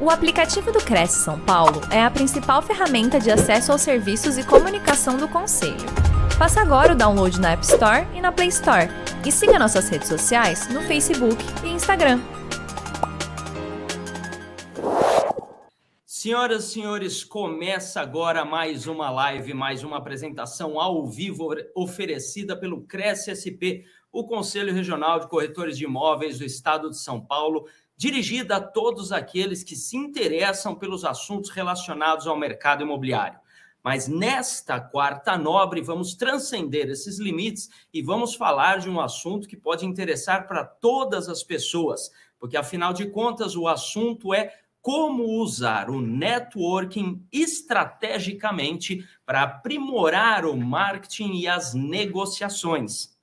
O aplicativo do Cresce São Paulo é a principal ferramenta de acesso aos serviços e comunicação do Conselho. Faça agora o download na App Store e na Play Store. E siga nossas redes sociais no Facebook e Instagram. Senhoras e senhores, começa agora mais uma live, mais uma apresentação ao vivo oferecida pelo Cresce SP, o Conselho Regional de Corretores de Imóveis do Estado de São Paulo dirigida a todos aqueles que se interessam pelos assuntos relacionados ao mercado imobiliário. Mas nesta quarta nobre, vamos transcender esses limites e vamos falar de um assunto que pode interessar para todas as pessoas, porque afinal de contas o assunto é como usar o networking estrategicamente para aprimorar o marketing e as negociações.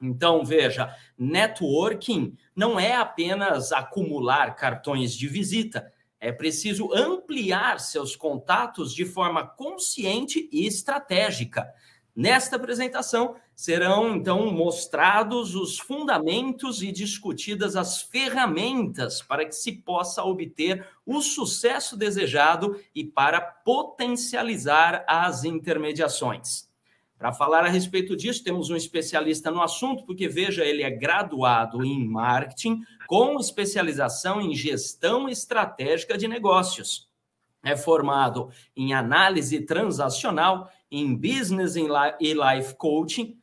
Então, veja, networking não é apenas acumular cartões de visita, é preciso ampliar seus contatos de forma consciente e estratégica. Nesta apresentação, serão então mostrados os fundamentos e discutidas as ferramentas para que se possa obter o sucesso desejado e para potencializar as intermediações. Para falar a respeito disso, temos um especialista no assunto, porque veja, ele é graduado em marketing com especialização em gestão estratégica de negócios. É formado em análise transacional, em business e life coaching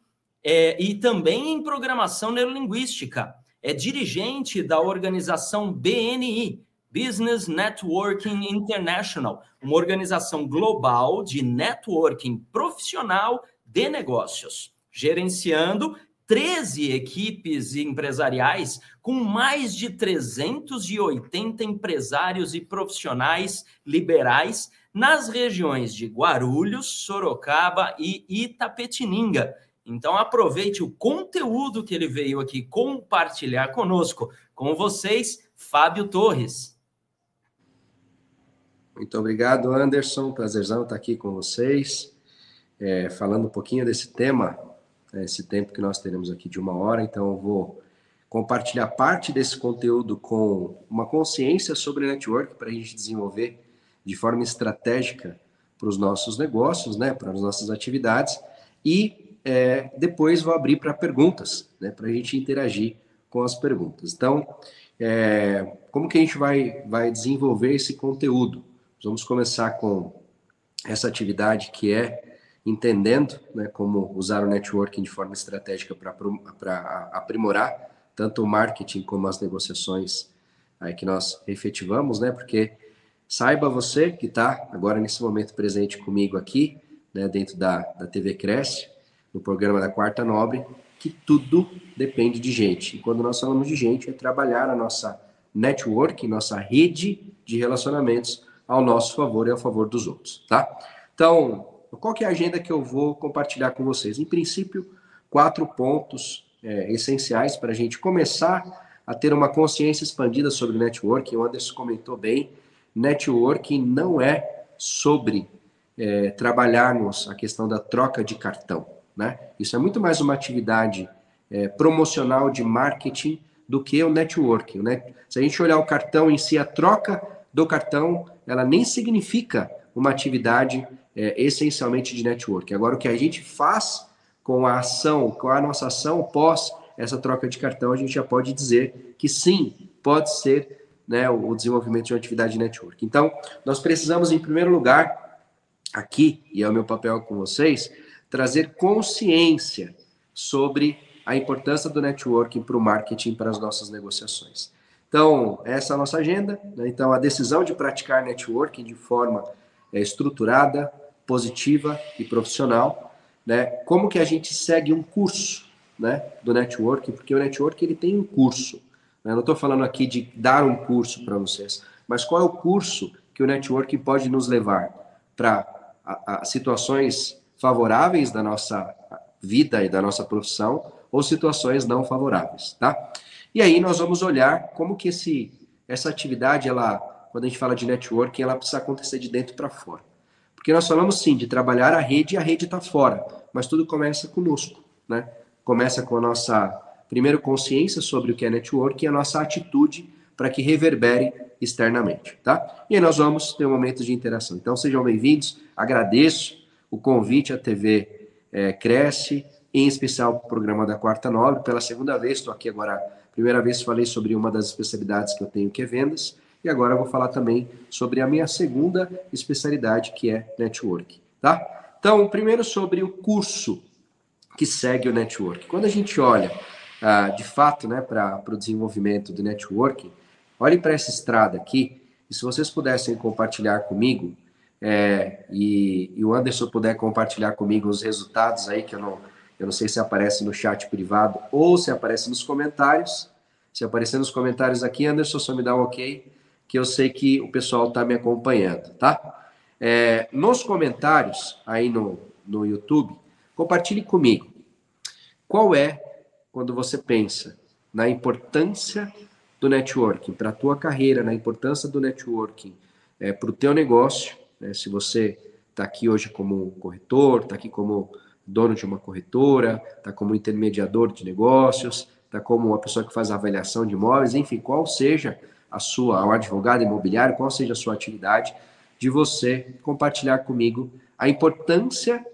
é, e também em programação neurolinguística. É dirigente da organização BNI, Business Networking International, uma organização global de networking profissional de negócios, gerenciando 13 equipes empresariais com mais de 380 empresários e profissionais liberais nas regiões de Guarulhos, Sorocaba e Itapetininga. Então aproveite o conteúdo que ele veio aqui compartilhar conosco. Com vocês, Fábio Torres. Muito obrigado, Anderson. Prazerzão estar aqui com vocês é, falando um pouquinho desse tema, né, esse tempo que nós teremos aqui de uma hora, então eu vou compartilhar parte desse conteúdo com uma consciência sobre network para a gente desenvolver de forma estratégica para os nossos negócios, né, para as nossas atividades, e é, depois vou abrir para perguntas, né, para a gente interagir com as perguntas. Então, é, como que a gente vai, vai desenvolver esse conteúdo? Vamos começar com essa atividade que é entendendo né, como usar o networking de forma estratégica para aprimorar tanto o marketing como as negociações aí que nós efetivamos, né? Porque saiba você que está agora nesse momento presente comigo aqui, né, dentro da, da TV Cresce, no programa da Quarta Nobre, que tudo depende de gente. E quando nós falamos de gente, é trabalhar a nossa network, nossa rede de relacionamentos ao nosso favor e ao favor dos outros, tá? Então, qual que é a agenda que eu vou compartilhar com vocês? Em princípio, quatro pontos é, essenciais para a gente começar a ter uma consciência expandida sobre networking. O Anderson comentou bem, networking não é sobre é, trabalharmos a questão da troca de cartão. Né? Isso é muito mais uma atividade é, promocional de marketing do que o networking. Né? Se a gente olhar o cartão em si, a troca do cartão, ela nem significa uma atividade é, essencialmente de network. Agora, o que a gente faz com a ação, com a nossa ação pós essa troca de cartão, a gente já pode dizer que sim, pode ser né, o desenvolvimento de uma atividade de network. Então, nós precisamos, em primeiro lugar, aqui, e é o meu papel com vocês, trazer consciência sobre a importância do networking para o marketing, para as nossas negociações. Então, essa é a nossa agenda. Né? Então, a decisão de praticar networking de forma é, estruturada, positiva e profissional, né? Como que a gente segue um curso, né, do network, porque o network ele tem um curso. Né? Eu não estou falando aqui de dar um curso para vocês, mas qual é o curso que o network pode nos levar para situações favoráveis da nossa vida e da nossa profissão ou situações não favoráveis, tá? E aí nós vamos olhar como que esse essa atividade ela, quando a gente fala de networking, ela precisa acontecer de dentro para fora. Porque nós falamos sim de trabalhar a rede e a rede está fora, mas tudo começa conosco, né? Começa com a nossa, primeiro, consciência sobre o que é network e a nossa atitude para que reverbere externamente, tá? E aí nós vamos ter um momento de interação. Então sejam bem-vindos, agradeço o convite à TV é, Cresce, em especial o programa da Quarta Nobre. Pela segunda vez, estou aqui agora, primeira vez falei sobre uma das especialidades que eu tenho, que é vendas, e agora eu vou falar também sobre a minha segunda especialidade, que é network, tá? Então, primeiro sobre o curso que segue o network. Quando a gente olha, ah, de fato, né, para o desenvolvimento do networking, olhem para essa estrada aqui, e se vocês pudessem compartilhar comigo, é, e, e, o Anderson puder compartilhar comigo os resultados aí, que eu não, eu não sei se aparece no chat privado ou se aparece nos comentários. Se aparecer nos comentários aqui, Anderson, só me dá um ok, que eu sei que o pessoal está me acompanhando, tá? É, nos comentários aí no, no YouTube, compartilhe comigo. Qual é, quando você pensa na importância do networking para a tua carreira, na importância do networking é, para o teu negócio, né? Se você está aqui hoje como corretor, está aqui como dono de uma corretora, está como intermediador de negócios, está como uma pessoa que faz avaliação de imóveis, enfim, qual seja a sua, um advogado imobiliário, qual seja a sua atividade, de você compartilhar comigo a importância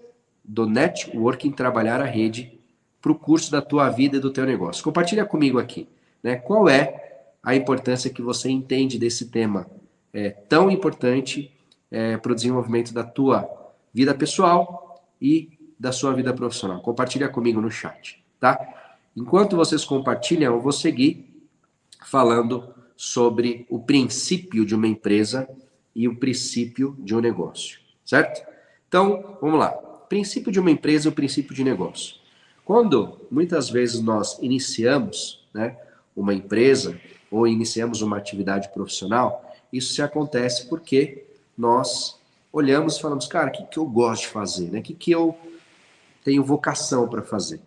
do networking trabalhar a rede para o curso da tua vida e do teu negócio. Compartilha comigo aqui, né? Qual é a importância que você entende desse tema é, tão importante é, para o desenvolvimento da tua vida pessoal e da sua vida profissional. Compartilha comigo no chat, tá? Enquanto vocês compartilham, eu vou seguir falando sobre o princípio de uma empresa e o princípio de um negócio, certo? Então, vamos lá. Princípio de uma empresa e o princípio de negócio. Quando muitas vezes nós iniciamos, né, uma empresa ou iniciamos uma atividade profissional, isso se acontece porque nós olhamos e falamos, cara, o que, que eu gosto de fazer? Né? O que, que eu tenho vocação para fazer?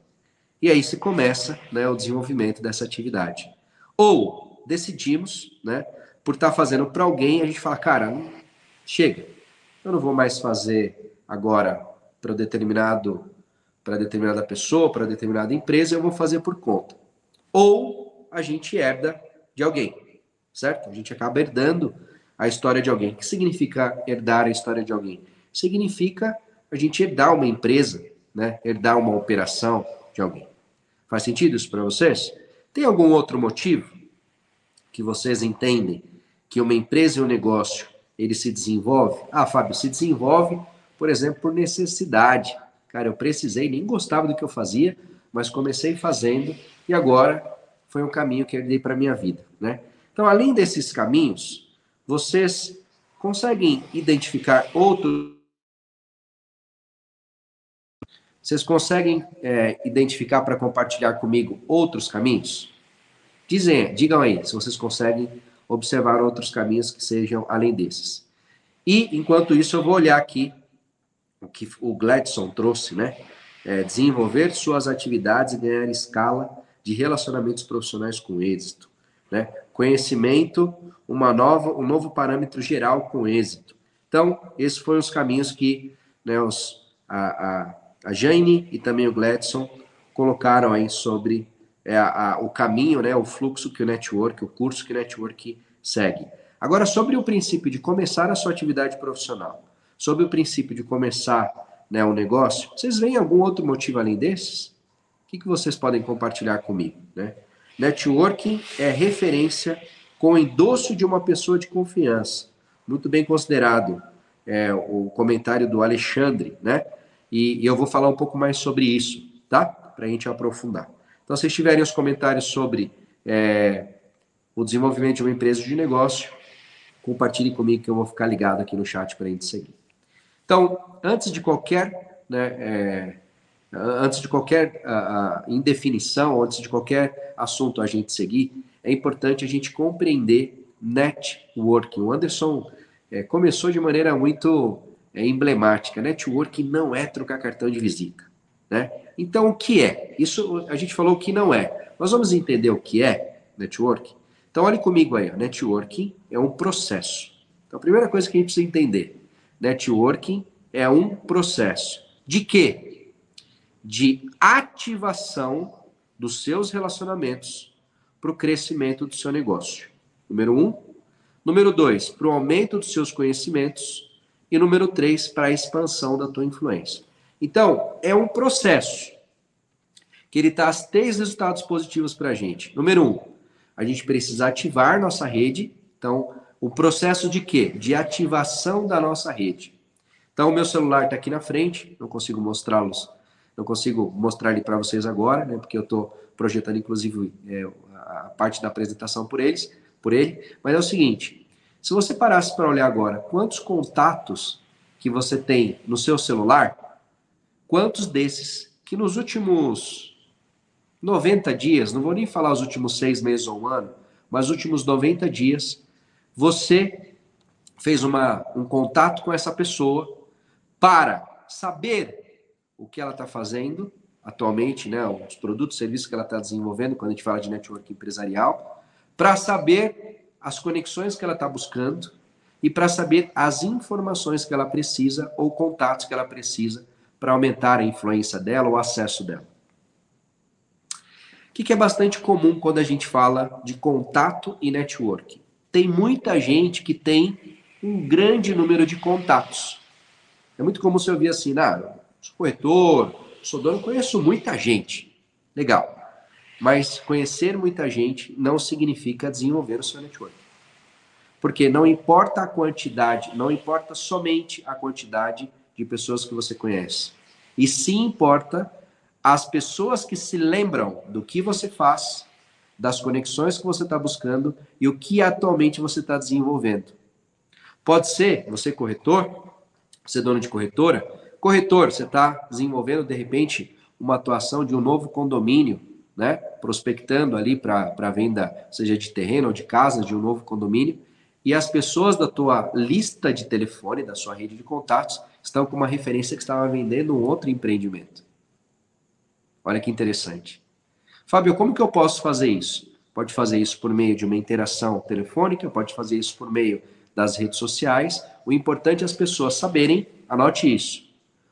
E aí se começa né, o desenvolvimento dessa atividade. Ou decidimos, né, por estar tá fazendo para alguém, a gente fala, cara, chega, eu não vou mais fazer agora para determinado para determinada pessoa, para determinada empresa, eu vou fazer por conta. Ou a gente herda de alguém, certo? A gente acaba herdando a história de alguém. O que significa herdar a história de alguém? Significa a gente herdar uma empresa, né? herdar uma operação de alguém. Faz sentido isso para vocês? Tem algum outro motivo que vocês entendem que uma empresa e um negócio ele se desenvolve? Ah, Fábio, se desenvolve, por exemplo, por necessidade. Cara, eu precisei, nem gostava do que eu fazia, mas comecei fazendo e agora foi um caminho que eu dei para minha vida, né? Então, além desses caminhos, vocês conseguem identificar outros. Vocês conseguem é, identificar para compartilhar comigo outros caminhos? Dizem, digam aí se vocês conseguem observar outros caminhos que sejam além desses. E, enquanto isso, eu vou olhar aqui o que o Gladson trouxe, né? É, desenvolver suas atividades e ganhar escala de relacionamentos profissionais com êxito. Né? Conhecimento, uma nova, um novo parâmetro geral com êxito. Então, esses foram os caminhos que né, os, a, a, a Jane e também o Gladson colocaram aí sobre é, a, o caminho, né, o fluxo que o network, o curso que o network segue. Agora, sobre o princípio de começar a sua atividade profissional, sobre o princípio de começar né, um negócio, vocês veem algum outro motivo além desses? O que, que vocês podem compartilhar comigo? Né? Networking é referência com endosso de uma pessoa de confiança. Muito bem considerado é, o comentário do Alexandre, né? E, e, eu vou falar um pouco mais sobre isso, tá? Para a gente aprofundar. Então, se tiverem os comentários sobre é, o desenvolvimento de uma empresa de negócio, compartilhe comigo que eu vou ficar ligado aqui no chat para a gente seguir. Então, antes de qualquer né, é, antes de qualquer uh, indefinição, antes de qualquer assunto a gente seguir, é importante a gente compreender networking. O Anderson é, começou de maneira muito é, emblemática. Networking não é trocar cartão de visita. Né? Então, o que é? Isso a gente falou que não é. Nós vamos entender o que é networking. Então, olhe comigo aí. Networking é um processo. Então, a primeira coisa que a gente precisa entender: networking é um processo. De quê? de ativação dos seus relacionamentos para o crescimento do seu negócio. Número um. Número dois, para o aumento dos seus conhecimentos. E número três, para a expansão da tua influência. Então, é um processo que ele traz três resultados positivos para a gente. Número um, a gente precisa ativar nossa rede. Então, o processo de quê? De ativação da nossa rede. Então, o meu celular está aqui na frente, não consigo mostrá-los, não consigo mostrar ele para vocês agora, né? Porque eu estou projetando, inclusive, é, a parte da apresentação por eles, por ele. Mas é o seguinte: se você parasse para olhar agora quantos contatos que você tem no seu celular, quantos desses que nos últimos 90 dias, não vou nem falar os últimos seis meses ou um ano, mas os últimos 90 dias, você fez uma, um contato com essa pessoa para saber o que ela está fazendo atualmente, né, os produtos serviços que ela está desenvolvendo, quando a gente fala de network empresarial, para saber as conexões que ela está buscando e para saber as informações que ela precisa ou contatos que ela precisa para aumentar a influência dela, o acesso dela. O que, que é bastante comum quando a gente fala de contato e network? Tem muita gente que tem um grande número de contatos. É muito comum você ouvir assim, ah, sou corretor, sou dono, conheço muita gente. Legal. Mas conhecer muita gente não significa desenvolver o seu network. Porque não importa a quantidade, não importa somente a quantidade de pessoas que você conhece. E sim importa as pessoas que se lembram do que você faz, das conexões que você está buscando e o que atualmente você está desenvolvendo. Pode ser você corretor, você dono de corretora, corretor, você está desenvolvendo de repente uma atuação de um novo condomínio, né? Prospectando ali para venda, seja de terreno ou de casa, de um novo condomínio, e as pessoas da tua lista de telefone, da sua rede de contatos, estão com uma referência que estava vendendo um outro empreendimento. Olha que interessante. Fábio, como que eu posso fazer isso? Pode fazer isso por meio de uma interação telefônica, pode fazer isso por meio das redes sociais. O importante é as pessoas saberem, anote isso.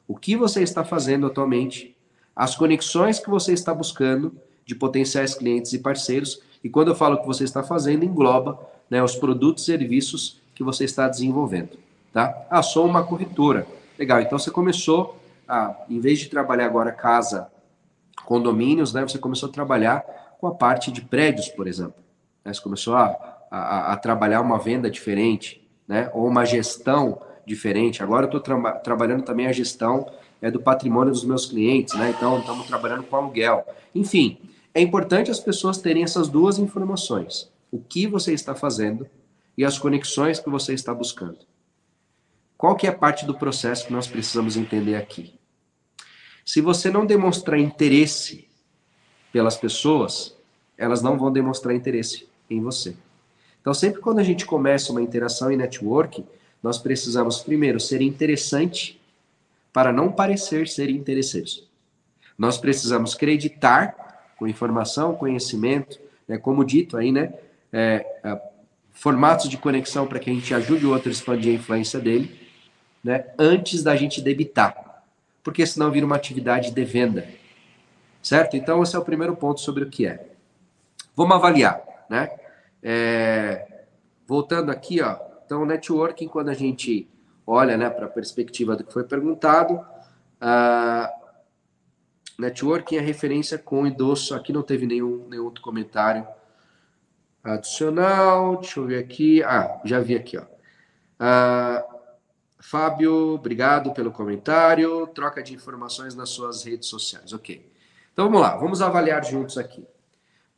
O que você está fazendo atualmente, as conexões que você está buscando de potenciais clientes e parceiros. E quando eu falo que você está fazendo, engloba né, os produtos e serviços que você está desenvolvendo. Tá? Ah, sou uma corretora. Legal, então você começou a, em vez de trabalhar agora casa, condomínios, né, você começou a trabalhar com a parte de prédios, por exemplo. Né, você começou a, a, a trabalhar uma venda diferente, né, ou uma gestão diferente. Agora eu estou tra trabalhando também a gestão é, do patrimônio dos meus clientes, né? Então estamos trabalhando com aluguel. Enfim, é importante as pessoas terem essas duas informações: o que você está fazendo e as conexões que você está buscando. Qual que é a parte do processo que nós precisamos entender aqui? Se você não demonstrar interesse pelas pessoas, elas não vão demonstrar interesse em você. Então, sempre quando a gente começa uma interação em network, nós precisamos primeiro ser interessante para não parecer ser interesseiros. Nós precisamos acreditar com informação, conhecimento, né, como dito aí, né, é, é, formatos de conexão para que a gente ajude o outro a expandir a influência dele, né, antes da gente debitar, porque senão vira uma atividade de venda, certo? Então esse é o primeiro ponto sobre o que é. Vamos avaliar, né? É, voltando aqui, ó, então, networking, quando a gente olha né, para a perspectiva do que foi perguntado, uh, networking é referência com endosso. Aqui não teve nenhum, nenhum outro comentário adicional. Deixa eu ver aqui. Ah, já vi aqui. Ó. Uh, Fábio, obrigado pelo comentário. Troca de informações nas suas redes sociais. Ok. Então vamos lá, vamos avaliar juntos aqui.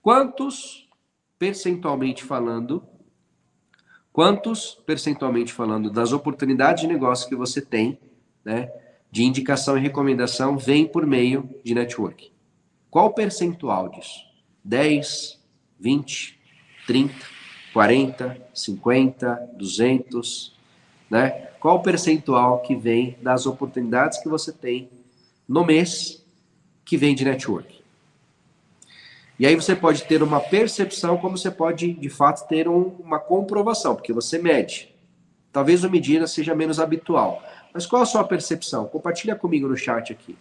Quantos, percentualmente falando, quantos, percentualmente falando, das oportunidades de negócio que você tem, né, de indicação e recomendação, vem por meio de network? Qual o percentual disso? 10, 20, 30, 40, 50, 200, né? Qual o percentual que vem das oportunidades que você tem no mês que vem de network? E aí você pode ter uma percepção, como você pode, de fato, ter um, uma comprovação, porque você mede. Talvez a medida seja menos habitual. Mas qual a sua percepção? Compartilha comigo no chat aqui.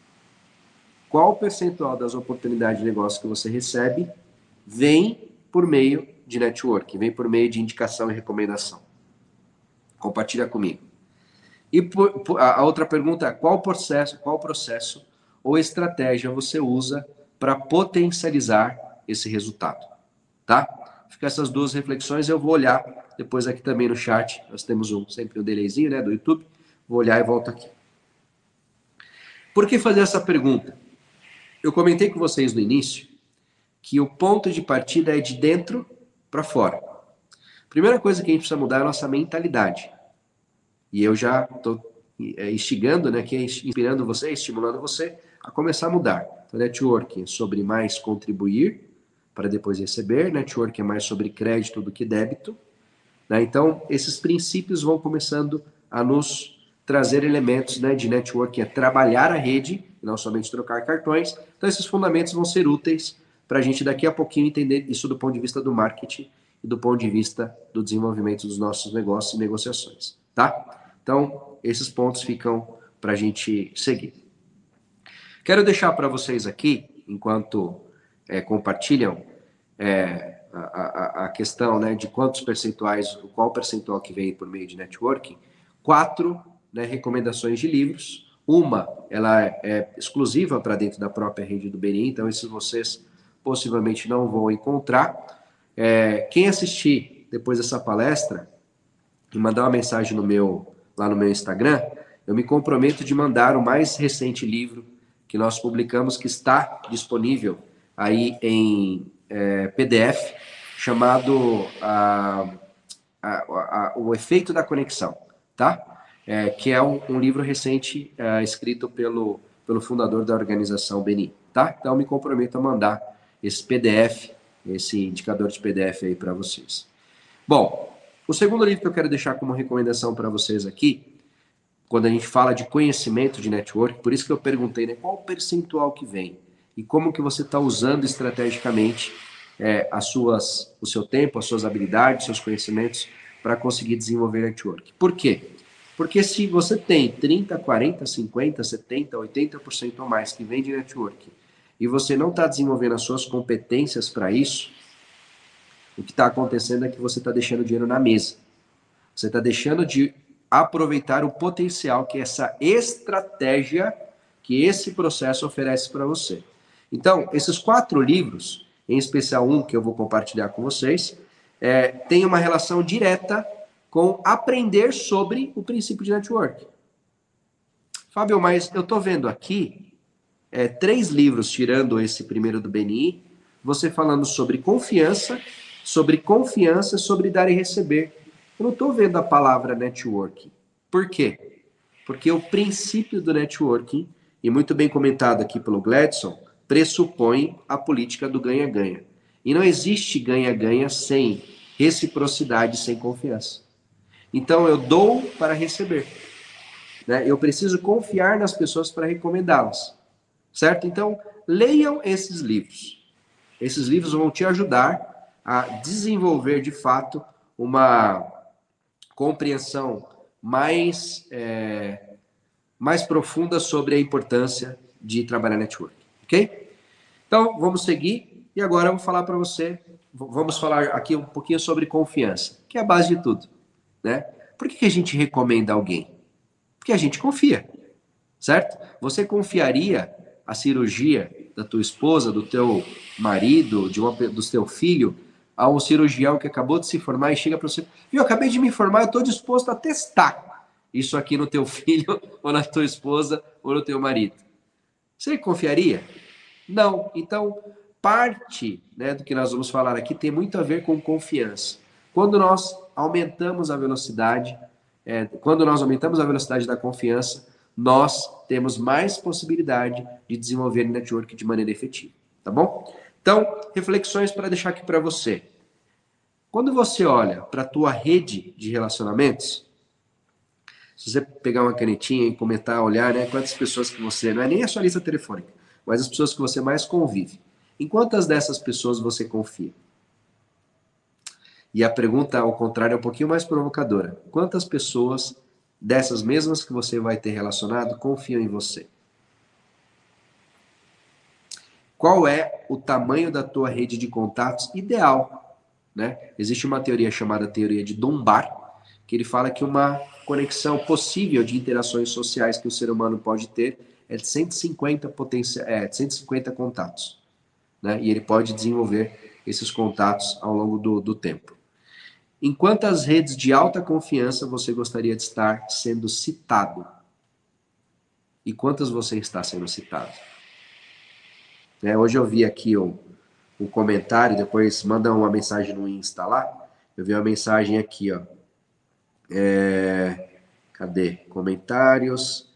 Qual o percentual das oportunidades de negócio que você recebe vem por meio de network, vem por meio de indicação e recomendação. Compartilha comigo. E por, por, a outra pergunta é qual processo, qual processo ou estratégia você usa para potencializar esse resultado, tá? Fica essas duas reflexões, eu vou olhar depois aqui também no chat, nós temos um, sempre um delayzinho, né, do YouTube, vou olhar e volto aqui. Por que fazer essa pergunta? Eu comentei com vocês no início que o ponto de partida é de dentro para fora. Primeira coisa que a gente precisa mudar é a nossa mentalidade. E eu já estou é, instigando, né, que é inspirando você, estimulando você a começar a mudar. Então, networking é sobre mais contribuir para depois receber, networking é mais sobre crédito do que débito. Né? Então, esses princípios vão começando a nos trazer elementos né, de networking, é trabalhar a rede, não somente trocar cartões. Então, esses fundamentos vão ser úteis para a gente daqui a pouquinho entender isso do ponto de vista do marketing e do ponto de vista do desenvolvimento dos nossos negócios e negociações, tá? Então, esses pontos ficam para a gente seguir. Quero deixar para vocês aqui, enquanto é, compartilham é, a, a, a, questão né, de quantos percentuais, qual percentual que vem por meio de networking, quatro né, recomendações de livros. Uma, ela é, exclusiva para dentro da própria rede do BNI, então esses vocês possivelmente não vão encontrar. É, quem assistir depois dessa palestra e mandar uma mensagem no meu lá no meu Instagram, eu me comprometo de mandar o mais recente livro que nós publicamos, que está disponível aí em é, PDF, chamado a, a, a, O Efeito da Conexão, tá? É, que é um, um livro recente é, escrito pelo, pelo fundador da organização Beni, tá? Então, me comprometo a mandar esse PDF, esse indicador de PDF aí para vocês. Bom, o segundo livro que eu quero deixar como recomendação para vocês aqui, quando a gente fala de conhecimento de network, por isso que eu perguntei, né, qual o percentual que vem e como que você está usando estrategicamente é, as suas, o seu tempo, as suas habilidades, seus conhecimentos para conseguir desenvolver network. Por quê? Porque se você tem 30, 40, 50, 70, 80% ou mais que vem de network e você não está desenvolvendo as suas competências para isso, o que está acontecendo é que você está deixando dinheiro na mesa. Você está deixando de aproveitar o potencial que essa estratégia, que esse processo oferece para você. Então, esses quatro livros, em especial um que eu vou compartilhar com vocês, é, tem uma relação direta com aprender sobre o princípio de network. Fábio, mas eu estou vendo aqui é, três livros, tirando esse primeiro do BNI, você falando sobre confiança, sobre confiança, sobre dar e receber. Eu não estou vendo a palavra networking. Por quê? Porque o princípio do networking, e muito bem comentado aqui pelo Gladson, pressupõe a política do ganha-ganha. E não existe ganha-ganha sem reciprocidade, sem confiança. Então eu dou para receber. Né? Eu preciso confiar nas pessoas para recomendá-las. Certo? Então, leiam esses livros. Esses livros vão te ajudar a desenvolver de fato uma compreensão mais, é, mais profunda sobre a importância de trabalhar network, ok? Então, vamos seguir e agora eu vou falar para você, vamos falar aqui um pouquinho sobre confiança, que é a base de tudo, né? Por que, que a gente recomenda alguém? Porque a gente confia, certo? Você confiaria a cirurgia da tua esposa, do teu marido, de uma, do teu filho, a um cirurgião que acabou de se formar e chega para você, viu, acabei de me formar, eu estou disposto a testar isso aqui no teu filho, ou na tua esposa, ou no teu marido. Você confiaria? Não. Então, parte né, do que nós vamos falar aqui tem muito a ver com confiança. Quando nós aumentamos a velocidade, é, quando nós aumentamos a velocidade da confiança, nós temos mais possibilidade de desenvolver network de maneira efetiva. Tá bom? Então, reflexões para deixar aqui para você. Quando você olha para a tua rede de relacionamentos, se você pegar uma canetinha e comentar, olhar, né, quantas pessoas que você, não é nem a sua lista telefônica, mas as pessoas que você mais convive. Em quantas dessas pessoas você confia? E a pergunta, ao contrário, é um pouquinho mais provocadora. Quantas pessoas dessas mesmas que você vai ter relacionado confiam em você? Qual é o tamanho da tua rede de contatos ideal né? Existe uma teoria chamada teoria de Dunbar, que ele fala que uma conexão possível de interações sociais que o ser humano pode ter é de 150, potencia, é, 150 contatos. Né? E ele pode desenvolver esses contatos ao longo do, do tempo. Em quantas redes de alta confiança você gostaria de estar sendo citado? E quantas você está sendo citado? É, hoje eu vi aqui um, um comentário, depois manda uma mensagem no Insta lá. Eu vi uma mensagem aqui, ó. É, cadê? Comentários.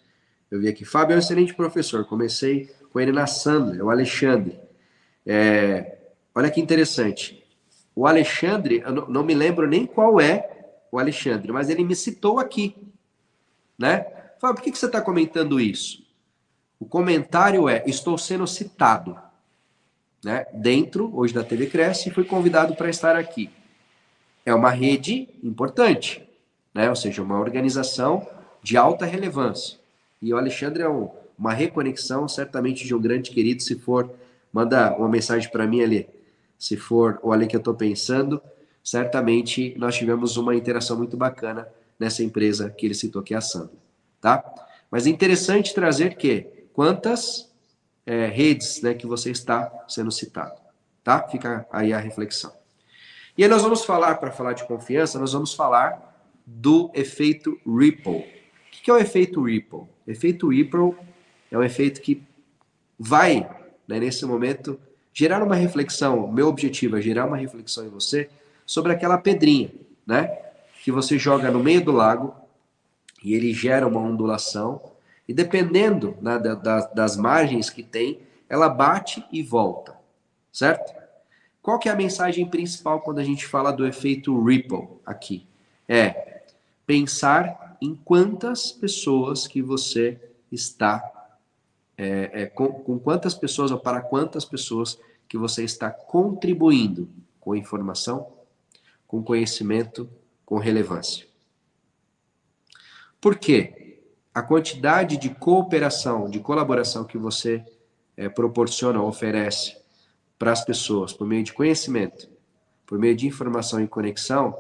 Eu vi aqui. Fábio é um excelente professor. Comecei com ele na Sandra, o Alexandre. É, olha que interessante. O Alexandre, eu não, me lembro nem qual é o Alexandre, mas ele me citou aqui. Né? Fábio, por que, que você está comentando isso? O comentário é: estou sendo citado. Né? Dentro, hoje da TV Cresce, e fui convidado para estar aqui. É uma rede importante né? ou seja, uma organização de alta relevância. E o Alexandre é um, uma reconexão, certamente, de um grande querido. Se for, manda uma mensagem para mim ali. Se for o ali que eu estou pensando, certamente nós tivemos uma interação muito bacana nessa empresa que ele citou, que é a Sandra. Tá? Mas é interessante trazer que quantas é, redes né, que você está sendo citado. Tá? Fica aí a reflexão. E aí nós vamos falar, para falar de confiança, nós vamos falar do efeito Ripple. O que é o efeito Ripple? O efeito Ripple é um efeito que vai, né, nesse momento, gerar uma reflexão. Meu objetivo é gerar uma reflexão em você sobre aquela pedrinha, né? Que você joga no meio do lago e ele gera uma ondulação. E dependendo né, da, das margens que tem, ela bate e volta, certo? Qual que é a mensagem principal quando a gente fala do efeito Ripple aqui? É pensar em quantas pessoas que você está, é, é, com, com quantas pessoas ou para quantas pessoas que você está contribuindo com informação, com conhecimento, com relevância. Por quê? A quantidade de cooperação, de colaboração que você é, proporciona, oferece para as pessoas por meio de conhecimento, por meio de informação e conexão,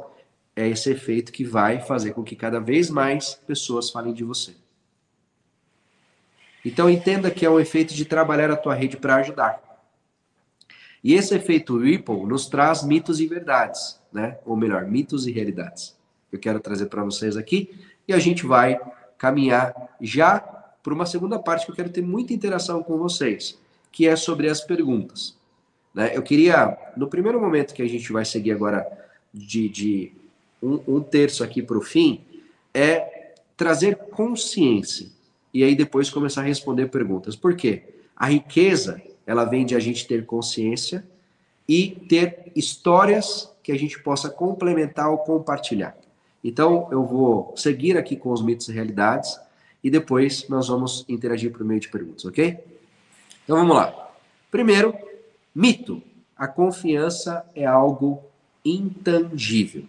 é esse efeito que vai fazer com que cada vez mais pessoas falem de você. Então entenda que é um efeito de trabalhar a tua rede para ajudar. E esse efeito Ripple nos traz mitos e verdades, né? Ou melhor, mitos e realidades. Eu quero trazer para vocês aqui e a gente vai caminhar já para uma segunda parte que eu quero ter muita interação com vocês, que é sobre as perguntas. Né? Eu queria, no primeiro momento que a gente vai seguir agora de, de um, um terço aqui para o fim, é trazer consciência. E aí depois começar a responder perguntas. Por quê? A riqueza, ela vem de a gente ter consciência e ter histórias que a gente possa complementar ou compartilhar. Então, eu vou seguir aqui com os mitos e realidades e depois nós vamos interagir por meio de perguntas, ok? Então, vamos lá. Primeiro, mito. A confiança é algo intangível.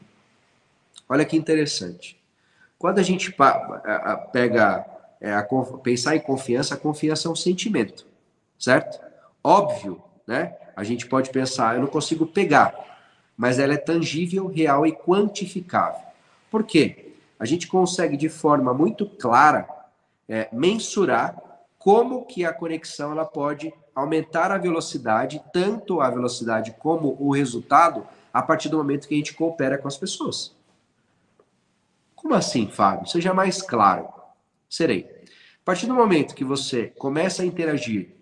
Olha que interessante. Quando a gente pega é, a, pensar em confiança, a confiança é um sentimento, certo? Óbvio, né? A gente pode pensar, eu não consigo pegar, mas ela é tangível, real e quantificável. Por quê? A gente consegue de forma muito clara é, mensurar como que a conexão ela pode aumentar a velocidade, tanto a velocidade como o resultado, a partir do momento que a gente coopera com as pessoas. Como assim, Fábio? Seja mais claro. Serei. A partir do momento que você começa a interagir,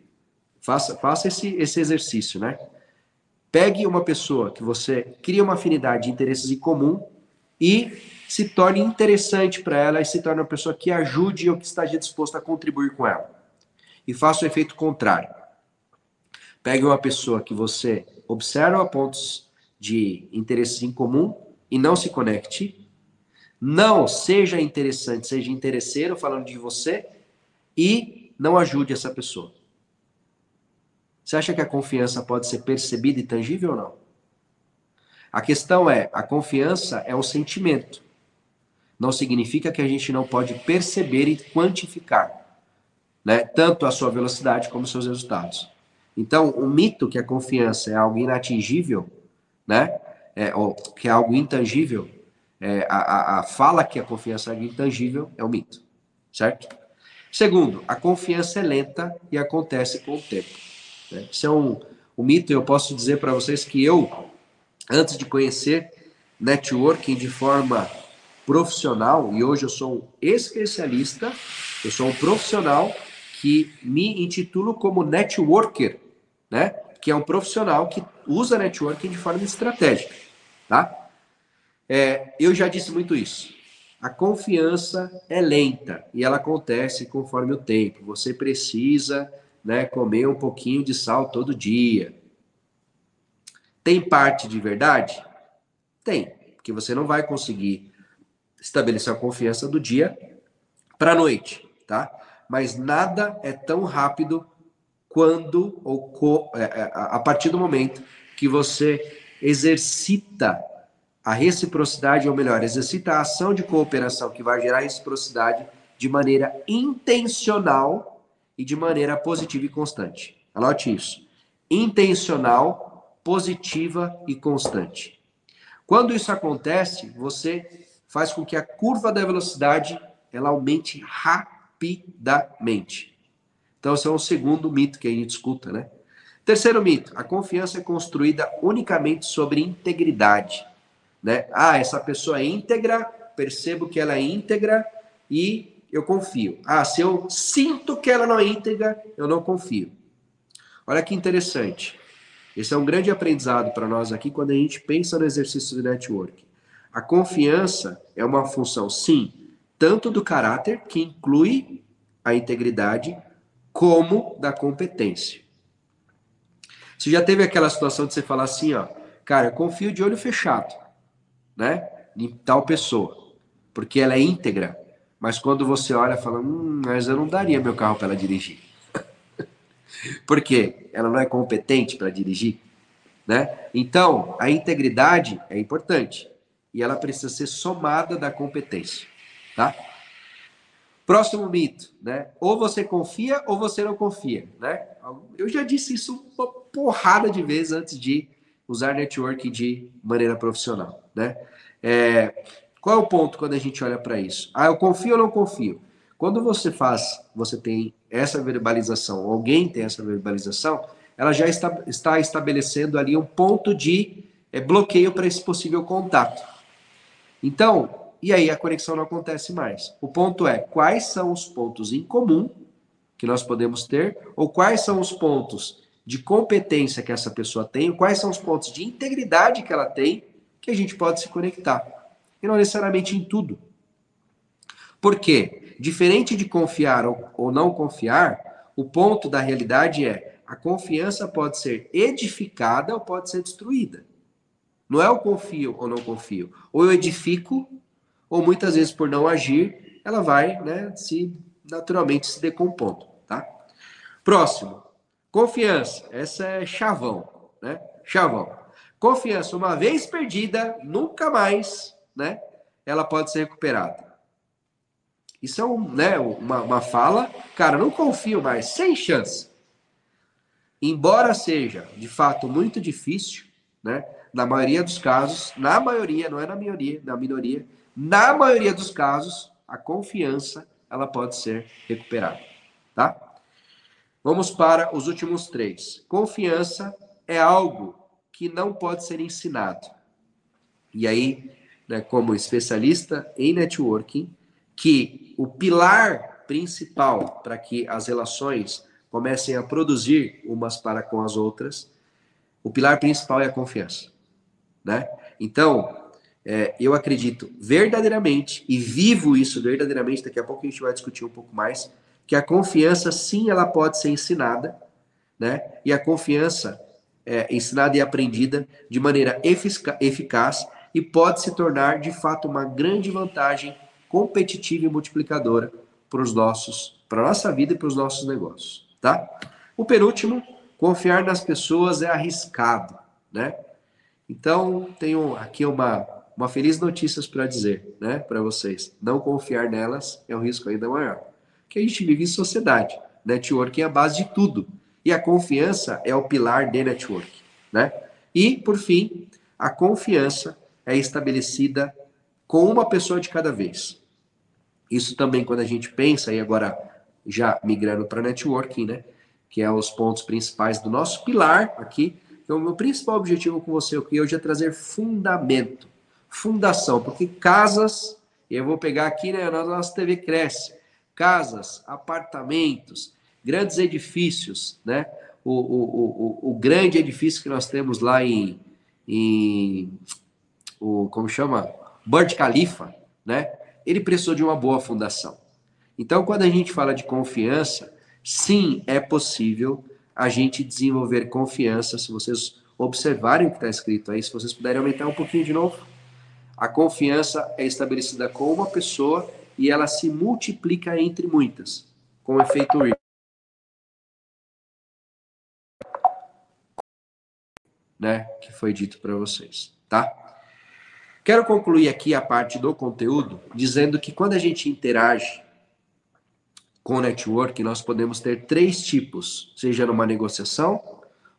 faça, faça esse, esse exercício, né? Pegue uma pessoa que você cria uma afinidade de interesses em comum e se torne interessante para ela e se torne uma pessoa que ajude ou que esteja disposto a contribuir com ela. E faça o efeito contrário. Pegue uma pessoa que você observa pontos de interesses em comum e não se conecte não seja interessante, seja interesseiro falando de você e não ajude essa pessoa. Você acha que a confiança pode ser percebida e tangível ou não? A questão é, a confiança é um sentimento. Não significa que a gente não pode perceber e quantificar, né? Tanto a sua velocidade como os seus resultados. Então, o mito que a confiança é algo inatingível, né? é, ou que é algo intangível, é, a, a, fala que a confiança é algo intangível é um mito, certo? Segundo, a confiança é lenta e acontece com o tempo. Né? Isso é um, um mito, eu posso dizer para vocês que eu, antes de conhecer networking de forma profissional, e hoje eu sou um especialista, eu sou um profissional que me intitulo como networker, né? Que é um profissional que usa networking de forma estratégica, tá? É, eu já disse muito isso. A confiança é lenta e ela acontece conforme o tempo. Você precisa, né, comer um pouquinho de sal todo dia. Tem parte de verdade? Tem, porque você não vai conseguir estabelecer a confiança do dia para a noite, tá? Mas nada é tão rápido quando ou co, é, é, a partir do momento que você exercita a reciprocidade, ou melhor, exercita a ação de cooperação que vai gerar reciprocidade de maneira intencional e de maneira positiva e constante. Anote isso. Intencional, positiva e constante. Quando isso acontece, você faz com que a curva da velocidade ela aumente rapidamente. Então, esse é um segundo mito que a gente escuta, né? Terceiro mito: a confiança é construída unicamente sobre integridade. Né? Ah, essa pessoa é íntegra, percebo que ela é íntegra e eu confio. Ah, se eu sinto que ela não é íntegra, eu não confio. Olha que interessante. Esse é um grande aprendizado para nós aqui quando a gente pensa no exercício de network. A confiança é uma função, sim, tanto do caráter, que inclui a integridade, como da competência. Você já teve aquela situação de você falar assim, ó, cara, eu confio de olho fechado, né, em tal pessoa, porque ela é íntegra, mas quando você olha, fala, hum, mas eu não daria meu carro para ela dirigir. Por quê? Ela não é competente para dirigir, né? Então, a integridade é importante e ela precisa ser somada da competência, tá? Próximo mito, né? Ou você confia ou você não confia, né? Eu já disse isso uma porrada de vezes antes de usar network de maneira profissional, né? É, qual é o ponto quando a gente olha para isso? Ah, eu confio ou não confio? Quando você faz, você tem essa verbalização, alguém tem essa verbalização, ela já está, está estabelecendo ali um ponto de é, bloqueio para esse possível contato. Então, e aí a conexão não acontece mais. O ponto é quais são os pontos em comum que nós podemos ter, ou quais são os pontos de competência que essa pessoa tem, quais são os pontos de integridade que ela tem, que a gente pode se conectar. E não necessariamente em tudo. Por quê? Diferente de confiar ou, ou não confiar, o ponto da realidade é a confiança pode ser edificada ou pode ser destruída. Não é eu confio ou não confio. Ou eu edifico, ou muitas vezes por não agir, ela vai né, se naturalmente se decompondo. Tá? Próximo. Confiança. Essa é chavão. Né? Chavão. Confiança, uma vez perdida, nunca mais, né? Ela pode ser recuperada. Isso é um, né, uma, uma fala, cara, não confio mais, sem chance. Embora seja, de fato, muito difícil, né? Na maioria dos casos, na maioria, não é na maioria, na minoria, na maioria dos casos, a confiança ela pode ser recuperada, tá? Vamos para os últimos três. Confiança é algo que não pode ser ensinado. E aí, né, como especialista em networking, que o pilar principal para que as relações comecem a produzir umas para com as outras, o pilar principal é a confiança né? Então, é, eu acredito verdadeiramente e vivo isso verdadeiramente. Daqui a pouco a gente vai discutir um pouco mais que a confiança sim ela pode ser ensinada, né? E a confiança é ensinada e aprendida de maneira eficaz e pode se tornar de fato uma grande vantagem competitiva e multiplicadora para os nossos, para nossa vida e para os nossos negócios, tá? O penúltimo, confiar nas pessoas é arriscado, né? Então, tenho aqui uma, uma feliz notícia para dizer, né, para vocês. Não confiar nelas é um risco ainda maior. Que a gente vive em sociedade. Networking é a base de tudo. E a confiança é o pilar de network, né? E, por fim, a confiança é estabelecida com uma pessoa de cada vez. Isso também quando a gente pensa, e agora já migrando para networking, né? Que é os pontos principais do nosso pilar aqui. Então, o meu principal objetivo com você hoje é trazer fundamento, fundação, porque casas, eu vou pegar aqui, né? Na nossa TV cresce, casas, apartamentos, grandes edifícios, né? O, o, o, o grande edifício que nós temos lá em, em o, como chama? Burj Khalifa, né? Ele precisou de uma boa fundação. Então, quando a gente fala de confiança, sim, é possível a gente desenvolver confiança. Se vocês observarem o que está escrito aí, se vocês puderem aumentar um pouquinho de novo. A confiança é estabelecida com uma pessoa e ela se multiplica entre muitas, com efeito Ripple. Né, que foi dito para vocês, tá? Quero concluir aqui a parte do conteúdo dizendo que quando a gente interage com network, nós podemos ter três tipos, seja numa negociação,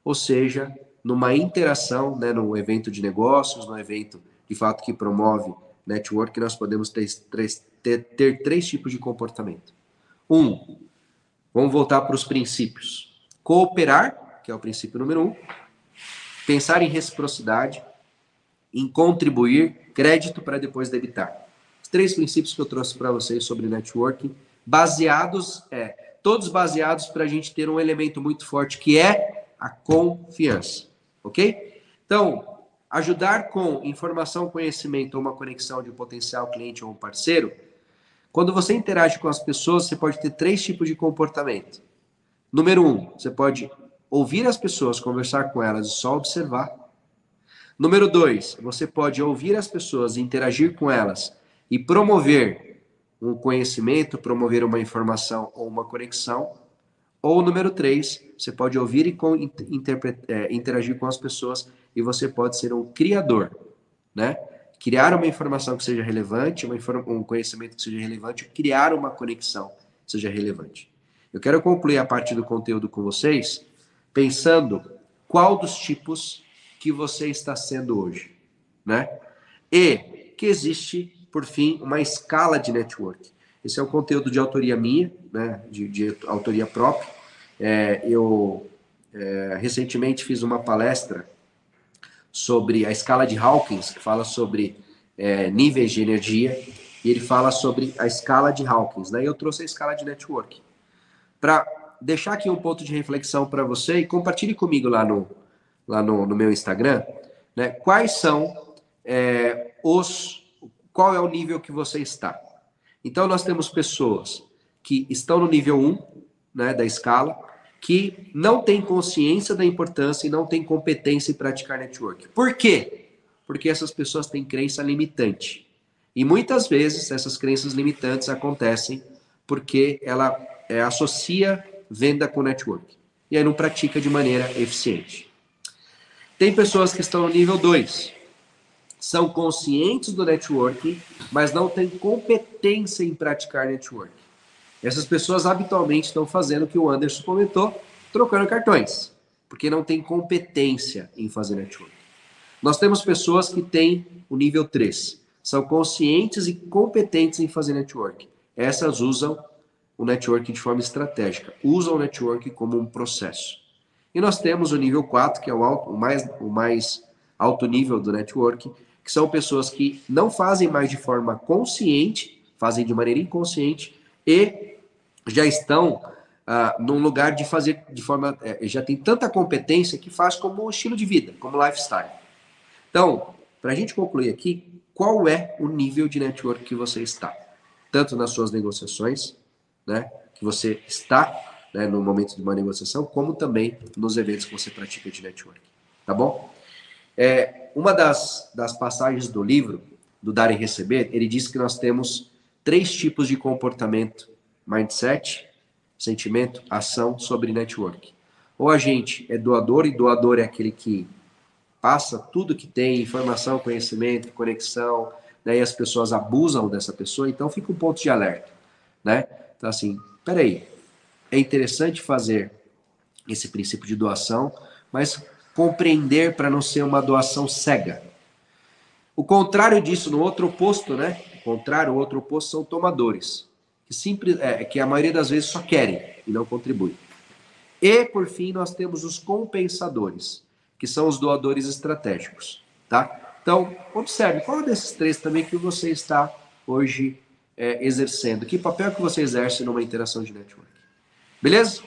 ou seja, numa interação, né, num evento de negócios, num evento de fato que promove network, nós podemos ter três, ter, ter três tipos de comportamento. Um, vamos voltar para os princípios. Cooperar, que é o princípio número um. Pensar em reciprocidade, em contribuir, crédito para depois debitar. Os três princípios que eu trouxe para vocês sobre networking baseados, é, todos baseados para a gente ter um elemento muito forte que é a confiança, ok? Então, ajudar com informação, conhecimento ou uma conexão de um potencial cliente ou um parceiro, quando você interage com as pessoas, você pode ter três tipos de comportamento. Número um, você pode ouvir as pessoas, conversar com elas e só observar. Número dois, você pode ouvir as pessoas, interagir com elas e promover um conhecimento, promover uma informação ou uma conexão. Ou número três, você pode ouvir e é, interagir com as pessoas e você pode ser um criador, né? Criar uma informação que seja relevante, um conhecimento que seja relevante, criar uma conexão que seja relevante. Eu quero concluir a parte do conteúdo com vocês pensando qual dos tipos que você está sendo hoje, né? E que existe por fim, uma escala de network. Esse é um conteúdo de autoria minha, né, de, de autoria própria. É, eu é, recentemente fiz uma palestra sobre a escala de Hawkins, que fala sobre é, níveis de energia, e ele fala sobre a escala de Hawkins. Daí eu trouxe a escala de network. Para deixar aqui um ponto de reflexão para você, e compartilhe comigo lá no, lá no, no meu Instagram, né, quais são é, os qual é o nível que você está. Então, nós temos pessoas que estão no nível 1 né, da escala, que não têm consciência da importância e não têm competência em praticar network. Por quê? Porque essas pessoas têm crença limitante. E muitas vezes essas crenças limitantes acontecem porque ela é, associa venda com network. E aí não pratica de maneira eficiente. Tem pessoas que estão no nível 2, são conscientes do networking, mas não têm competência em praticar networking. Essas pessoas habitualmente estão fazendo o que o Anderson comentou, trocando cartões, porque não tem competência em fazer networking. Nós temos pessoas que têm o nível 3, são conscientes e competentes em fazer networking. Essas usam o networking de forma estratégica, usam o networking como um processo. E nós temos o nível 4, que é o, alto, o, mais, o mais alto nível do networking, que são pessoas que não fazem mais de forma consciente, fazem de maneira inconsciente e já estão ah, num lugar de fazer de forma. É, já tem tanta competência que faz como estilo de vida, como lifestyle. Então, para a gente concluir aqui, qual é o nível de network que você está? Tanto nas suas negociações, né, que você está né, no momento de uma negociação, como também nos eventos que você pratica de network. Tá bom? É, uma das, das passagens do livro, do Dar e Receber, ele diz que nós temos três tipos de comportamento: mindset, sentimento, ação sobre network. Ou a gente é doador, e doador é aquele que passa tudo que tem, informação, conhecimento, conexão, né, as pessoas abusam dessa pessoa, então fica um ponto de alerta, né? Então assim, peraí, é interessante fazer esse princípio de doação, mas compreender para não ser uma doação cega. O contrário disso, no outro oposto, né? O contrário, o outro oposto são tomadores, que, simples, é, que a maioria das vezes só querem e não contribuem. E, por fim, nós temos os compensadores, que são os doadores estratégicos, tá? Então, observe, qual desses três também que você está hoje é, exercendo? Que papel que você exerce numa interação de network? Beleza?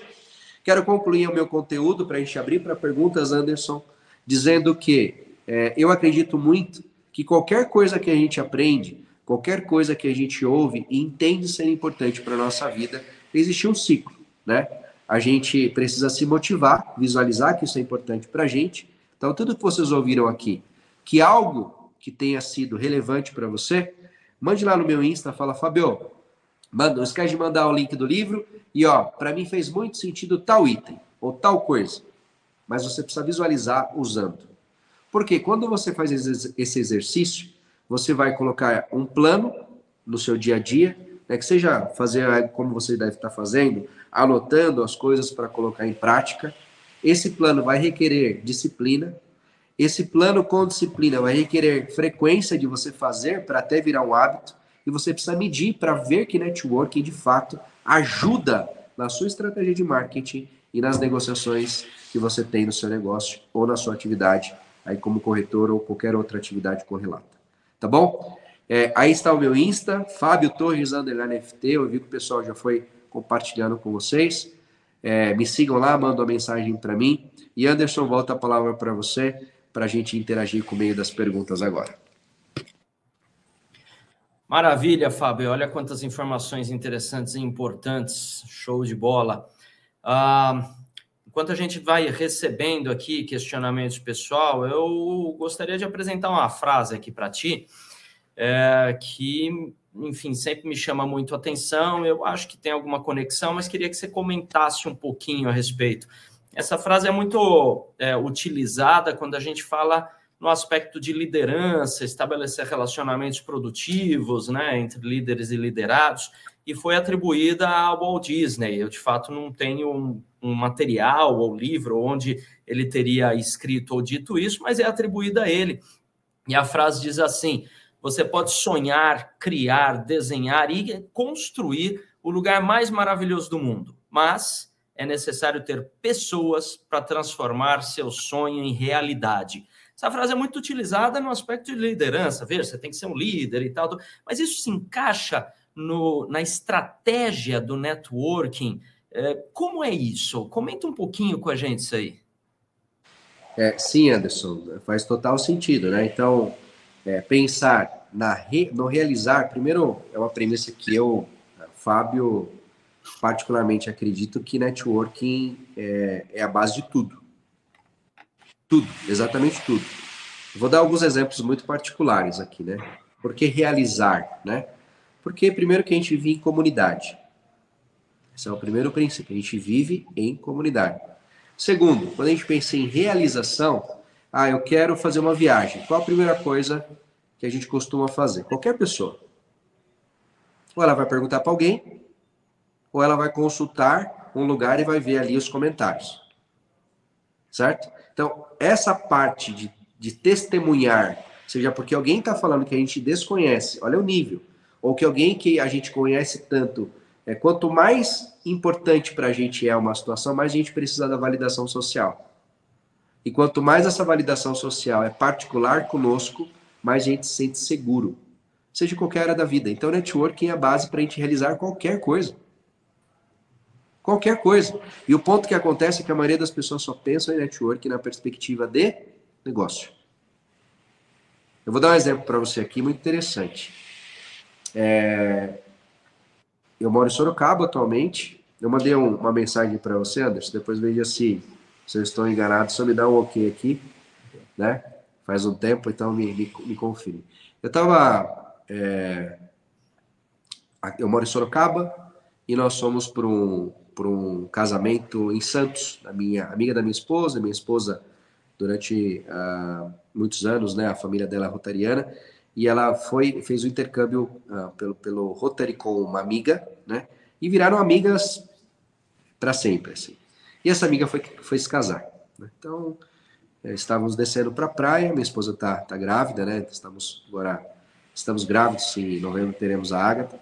Quero concluir o meu conteúdo para a gente abrir para perguntas, Anderson, dizendo que é, eu acredito muito que qualquer coisa que a gente aprende, qualquer coisa que a gente ouve e entende ser importante para a nossa vida, existe um ciclo, né? A gente precisa se motivar, visualizar que isso é importante para a gente. Então, tudo que vocês ouviram aqui, que algo que tenha sido relevante para você, mande lá no meu Insta, fala, Fabio, manda, não esquece de mandar o link do livro e, ó, para mim fez muito sentido tal item ou tal coisa. Mas você precisa visualizar usando. Porque quando você faz esse exercício, você vai colocar um plano no seu dia a dia, né, que seja fazer como você deve estar fazendo, anotando as coisas para colocar em prática. Esse plano vai requerer disciplina. Esse plano com disciplina vai requerer frequência de você fazer para até virar um hábito. E você precisa medir para ver que networking de fato ajuda na sua estratégia de marketing e nas negociações que você tem no seu negócio ou na sua atividade, aí como corretor ou qualquer outra atividade correlata. Tá bom? É, aí está o meu Insta, Fábio Torres Underline FT. Eu vi que o pessoal já foi compartilhando com vocês. É, me sigam lá, mandam uma mensagem para mim. E Anderson, volta a palavra para você, para a gente interagir com o meio das perguntas agora. Maravilha, Fábio. Olha quantas informações interessantes e importantes. Show de bola. Ah, enquanto a gente vai recebendo aqui questionamentos pessoal, eu gostaria de apresentar uma frase aqui para ti, é, que, enfim, sempre me chama muito atenção. Eu acho que tem alguma conexão, mas queria que você comentasse um pouquinho a respeito. Essa frase é muito é, utilizada quando a gente fala no aspecto de liderança, estabelecer relacionamentos produtivos né, entre líderes e liderados, e foi atribuída ao Walt Disney. Eu, de fato, não tenho um, um, material ou livro onde ele teria escrito ou dito isso, mas é atribuída a ele. E a frase diz assim: você pode sonhar, criar, desenhar e construir o lugar mais maravilhoso do mundo, mas é necessário ter pessoas para transformar seu sonho em realidade. Essa frase é muito utilizada no aspecto de liderança, veja, você tem que ser um líder e tal, mas isso se encaixa no, na estratégia do networking. É, como é isso? Comenta um pouquinho com a gente isso aí. É, sim, Anderson, faz total sentido, né? Então, é, pensar na re, no realizar, primeiro, é uma premissa que eu, Fábio, particularmente acredito que networking é, é a base de tudo. Tudo, exatamente tudo. Vou dar alguns exemplos muito particulares aqui, né? Por que realizar, né? Porque primeiro que a gente vive em comunidade. Esse é o primeiro princípio, a gente vive em comunidade. Segundo, quando a gente pensa em realização, ah, eu quero fazer uma viagem. Qual a primeira coisa que a gente costuma fazer? Qualquer pessoa. Ou ela vai perguntar para alguém, ou ela vai consultar um lugar e vai ver ali os comentários. Certo? Então, essa parte de, de testemunhar, seja porque alguém está falando que a gente desconhece, olha o nível, ou que alguém que a gente conhece tanto, é, quanto mais importante para a gente é uma situação, mais a gente precisa da validação social. E quanto mais essa validação social é particular conosco, mais a gente se sente seguro, seja qualquer área da vida. Então, networking é a base para a gente realizar qualquer coisa. Qualquer coisa. E o ponto que acontece é que a maioria das pessoas só pensa em network na perspectiva de negócio. Eu vou dar um exemplo para você aqui muito interessante. É... Eu moro em Sorocaba atualmente. Eu mandei um, uma mensagem para você, Anderson. Depois veja se, se eu estou enganado. Só me dá um ok aqui, né? Faz um tempo, então me, me, me confirme. Eu estava. É... Eu moro em Sorocaba e nós fomos para um, por um casamento em Santos, da minha amiga da minha esposa, minha esposa durante uh, muitos anos, né, a família dela é rotariana, e ela foi fez o intercâmbio uh, pelo pelo Rotary com uma amiga, né, e viraram amigas para sempre, assim. E essa amiga foi foi se casar. Né? Então é, estávamos descendo para a praia, minha esposa está tá grávida, né? Estamos agora, estamos grávidos, em novembro teremos a Ágata,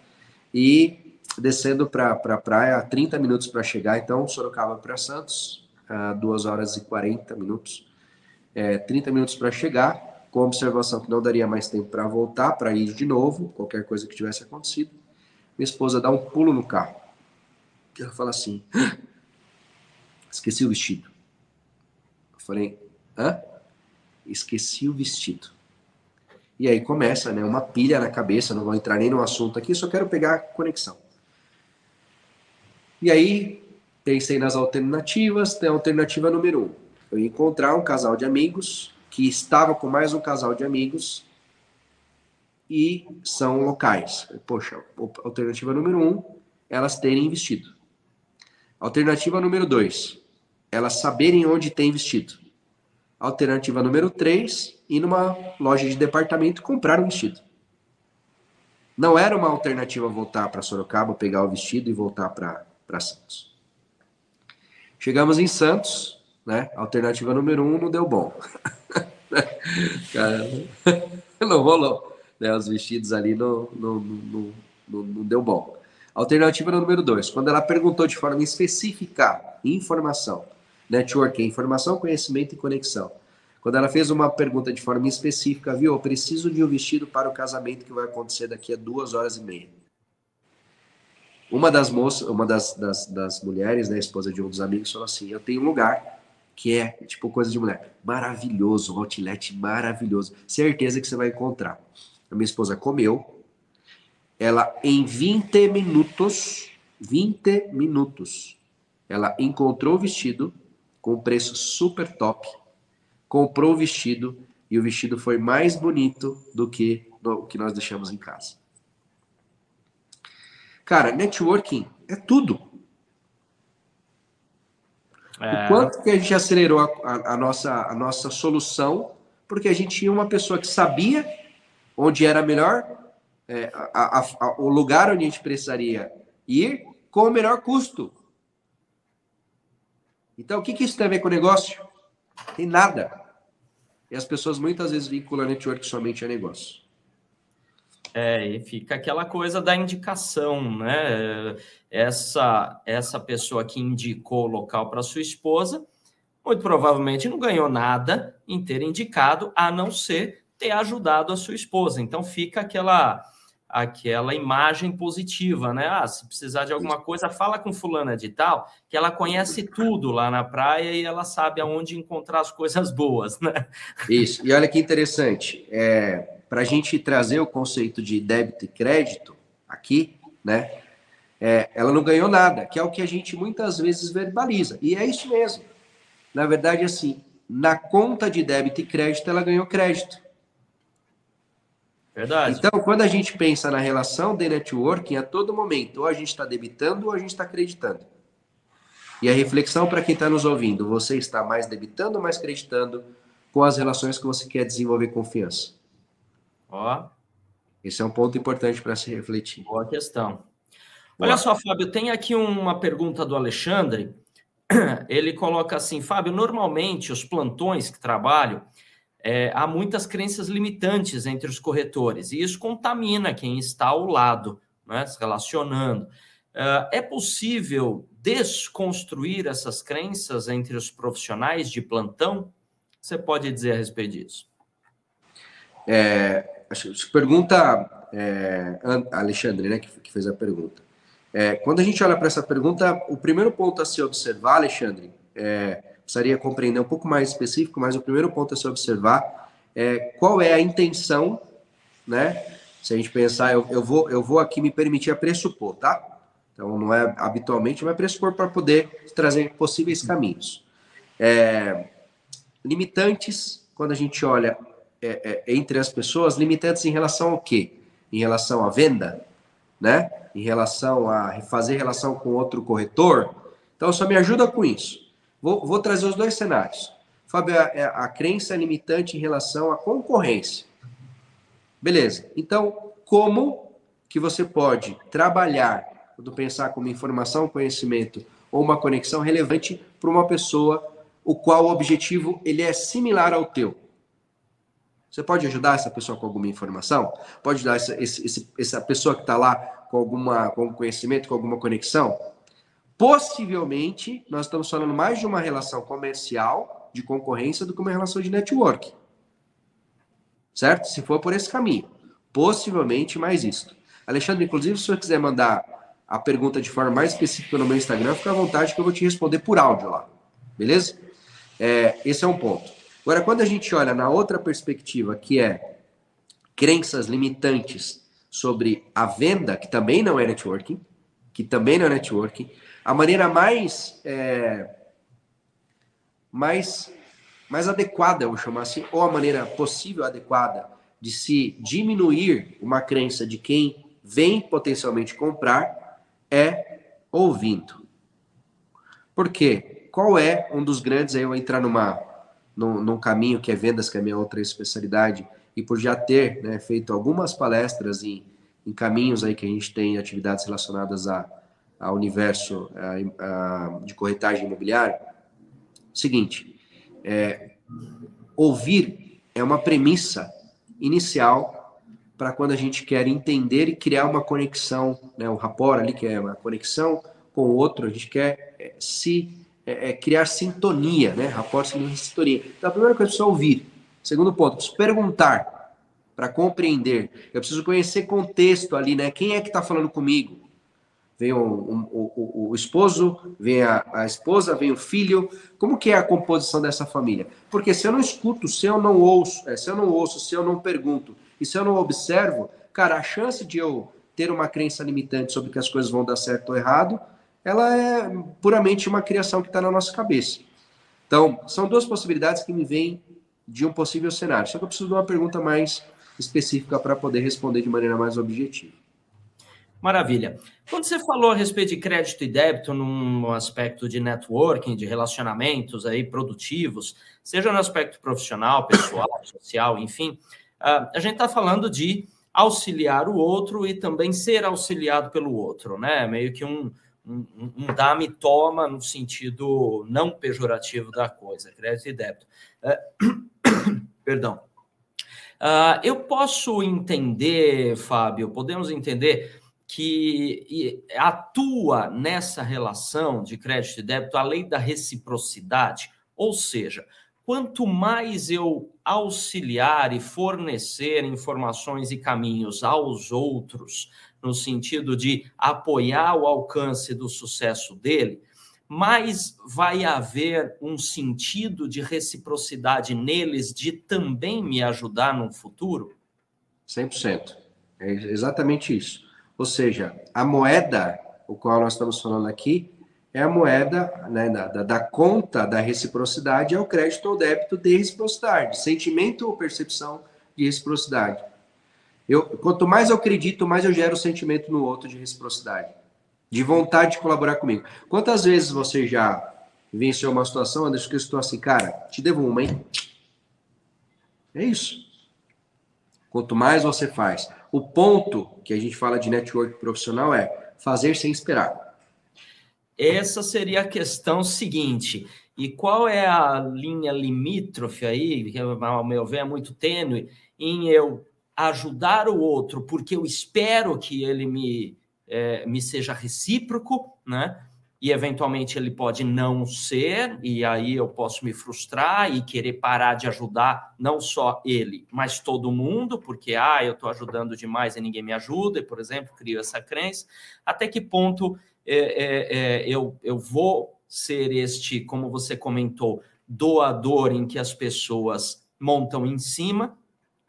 e descendo para a praia, 30 minutos para chegar, então, Sorocaba para Santos, a 2 horas e 40 minutos, é, 30 minutos para chegar, com observação que não daria mais tempo para voltar, para ir de novo, qualquer coisa que tivesse acontecido. Minha esposa dá um pulo no carro. Ela fala assim: esqueci o vestido. Eu falei: hã? Esqueci o vestido. E aí começa, né, uma pilha na cabeça, não vou entrar nem no assunto aqui, só quero pegar a conexão. E aí pensei nas alternativas, tem a alternativa número um. Eu ia encontrar um casal de amigos que estava com mais um casal de amigos e são locais. Poxa, alternativa número um, elas terem investido. Alternativa número dois, elas saberem onde tem vestido. Alternativa número três, ir numa loja de departamento comprar um vestido. Não era uma alternativa voltar para Sorocaba, pegar o vestido e voltar para Santos. Chegamos em Santos, né? Alternativa número um não deu bom. Cara, não rolou. Né? Os vestidos ali não, não, não, não, não deu bom. Alternativa número dois, quando ela perguntou de forma específica, informação, network, informação, conhecimento e conexão. Quando ela fez uma pergunta de forma específica, viu, eu preciso de um vestido para o casamento que vai acontecer daqui a duas horas e meia. Uma das moças, uma das, das, das mulheres, né, esposa de um dos amigos, falou assim: Eu tenho um lugar que é tipo coisa de mulher. Maravilhoso, um outlet maravilhoso. Certeza que você vai encontrar. A minha esposa comeu. Ela, em 20 minutos, 20 minutos, ela encontrou o vestido com preço super top, comprou o vestido e o vestido foi mais bonito do que o que nós deixamos em casa. Cara, networking é tudo. É... O quanto que a gente acelerou a, a, a, nossa, a nossa solução, porque a gente tinha uma pessoa que sabia onde era melhor, é, a, o lugar onde a gente precisaria ir, com o melhor custo. Então, o que, que isso tem a ver com o negócio? Tem nada. E as pessoas muitas vezes vinculam a network somente a negócio. É, e fica aquela coisa da indicação, né? Essa, essa pessoa que indicou o local para sua esposa, muito provavelmente não ganhou nada em ter indicado, a não ser ter ajudado a sua esposa. Então fica aquela aquela imagem positiva, né? Ah, se precisar de alguma coisa, fala com fulana de tal, que ela conhece tudo lá na praia e ela sabe aonde encontrar as coisas boas, né? Isso. E olha que interessante, é, para a gente trazer o conceito de débito e crédito aqui, né? É, ela não ganhou nada, que é o que a gente muitas vezes verbaliza. E é isso mesmo. Na verdade, assim, na conta de débito e crédito, ela ganhou crédito. Verdade. Então, quando a gente pensa na relação de networking, a todo momento, ou a gente está debitando ou a gente está acreditando. E a reflexão para quem está nos ouvindo, você está mais debitando ou mais acreditando com as relações que você quer desenvolver confiança? Ó. Esse é um ponto importante para se refletir. Boa questão. Boa. Olha só, Fábio, tem aqui uma pergunta do Alexandre. Ele coloca assim: Fábio, normalmente os plantões que trabalho, é, há muitas crenças limitantes entre os corretores, e isso contamina quem está ao lado, né, se relacionando. Uh, é possível desconstruir essas crenças entre os profissionais de plantão? Você pode dizer a respeito disso? É, pergunta é, Alexandre, né, que, que, fez a pergunta. É, quando a gente olha para essa pergunta, o primeiro ponto a se observar, Alexandre, é, precisaria compreender um pouco mais específico, mas o primeiro ponto a se observar é qual é a intenção, né? Se a gente pensar, eu, eu, vou, eu vou aqui me permitir a pressupor, tá? Então, não é habitualmente, mas pressupor para poder trazer possíveis caminhos. É, limitantes, quando a gente olha é, é, entre as pessoas limitantes em relação ao quê? Em relação à venda, né? Em relação a fazer relação com outro corretor. Então, só me ajuda com isso. Vou, vou trazer os dois cenários. Fábio, a, é, a crença limitante em relação à concorrência. Beleza. Então, como que você pode trabalhar, quando pensar como informação, conhecimento ou uma conexão relevante para uma pessoa o qual o objetivo ele é similar ao teu. Você pode ajudar essa pessoa com alguma informação? Pode ajudar essa, esse, essa pessoa que está lá com, alguma, com algum conhecimento, com alguma conexão? Possivelmente, nós estamos falando mais de uma relação comercial, de concorrência, do que uma relação de network. Certo? Se for por esse caminho. Possivelmente mais isso. Alexandre, inclusive, se você quiser mandar a pergunta de forma mais específica no meu Instagram, fica à vontade que eu vou te responder por áudio lá. Beleza? É, esse é um ponto. Agora, quando a gente olha na outra perspectiva, que é crenças limitantes sobre a venda, que também não é networking, que também não é networking, a maneira mais é, mais mais adequada, eu vou chamar assim, ou a maneira possível adequada de se diminuir uma crença de quem vem potencialmente comprar é ouvindo. Por quê? Qual é um dos grandes, aí eu vou entrar numa, num, num caminho que é vendas, que é a minha outra especialidade, e por já ter né, feito algumas palestras em, em caminhos aí que a gente tem atividades relacionadas a, universo a, a, de corretagem imobiliária, seguinte, é, ouvir é uma premissa inicial para quando a gente quer entender e criar uma conexão, né, o rapport ali, que é uma conexão com o outro, a gente quer é, se é, é, criar sintonia, né? Rapport significa sintonia. Então, a primeira coisa é preciso ouvir. Segundo ponto, preciso perguntar para compreender. Eu preciso conhecer contexto ali, né? Quem é que está falando comigo? Vem o, o, o, o esposo, vem a, a, esposa, vem o filho. Como que é a composição dessa família? Porque se eu não escuto, se eu não ouço, é, se eu não ouço, se eu não pergunto e se eu não observo, cara, a chance de eu ter uma crença limitante sobre que as coisas vão dar certo ou errado, ela é puramente uma criação que está na nossa cabeça. Então, são duas possibilidades que me vêm de um possível cenário. Só que eu preciso de uma pergunta mais específica para poder responder de maneira mais objetiva. Maravilha. Quando você falou a respeito de crédito e débito num aspecto de networking, de relacionamentos aí produtivos, seja no aspecto profissional, pessoal, social, enfim, ah, a gente está falando de auxiliar o outro e também ser auxiliado pelo outro, né? Meio que um, um, um dá-me toma no sentido não pejorativo da coisa, crédito e débito. É, perdão. Uh, eu posso entender, Fábio, podemos entender que atua nessa relação de crédito e débito a lei da reciprocidade, ou seja, quanto mais eu auxiliar e fornecer informações e caminhos aos outros, no sentido de apoiar o alcance do sucesso dele, mais vai haver um sentido de reciprocidade neles de também me ajudar no futuro? 100%. É exatamente isso. Ou seja, a moeda, o qual nós estamos falando aqui, é a moeda né, da, da, conta da reciprocidade, é o crédito ou débito de reciprocidade, sentimento ou percepção de reciprocidade. Eu, quanto mais eu acredito, mais eu gero sentimento no outro de reciprocidade, de vontade de colaborar comigo. Quantas vezes você já venceu uma situação, Anderson, que eu estou assim, cara, te devo uma, hein? É isso. Quanto mais você faz. O ponto que a gente fala de network profissional é fazer sem esperar. Essa seria a questão seguinte. E qual é a linha limítrofe aí, que ao meu ver é muito tênue, em eu ajudar o outro porque eu espero que ele me, é, me seja recíproco, né? e eventualmente ele pode não ser, e aí eu posso me frustrar e querer parar de ajudar não só ele, mas todo mundo, porque ah, eu estou ajudando demais e ninguém me ajuda, e, por exemplo, crio essa crença. Até que ponto é, é, é, eu, eu vou ser este, como você comentou, doador em que as pessoas montam em cima,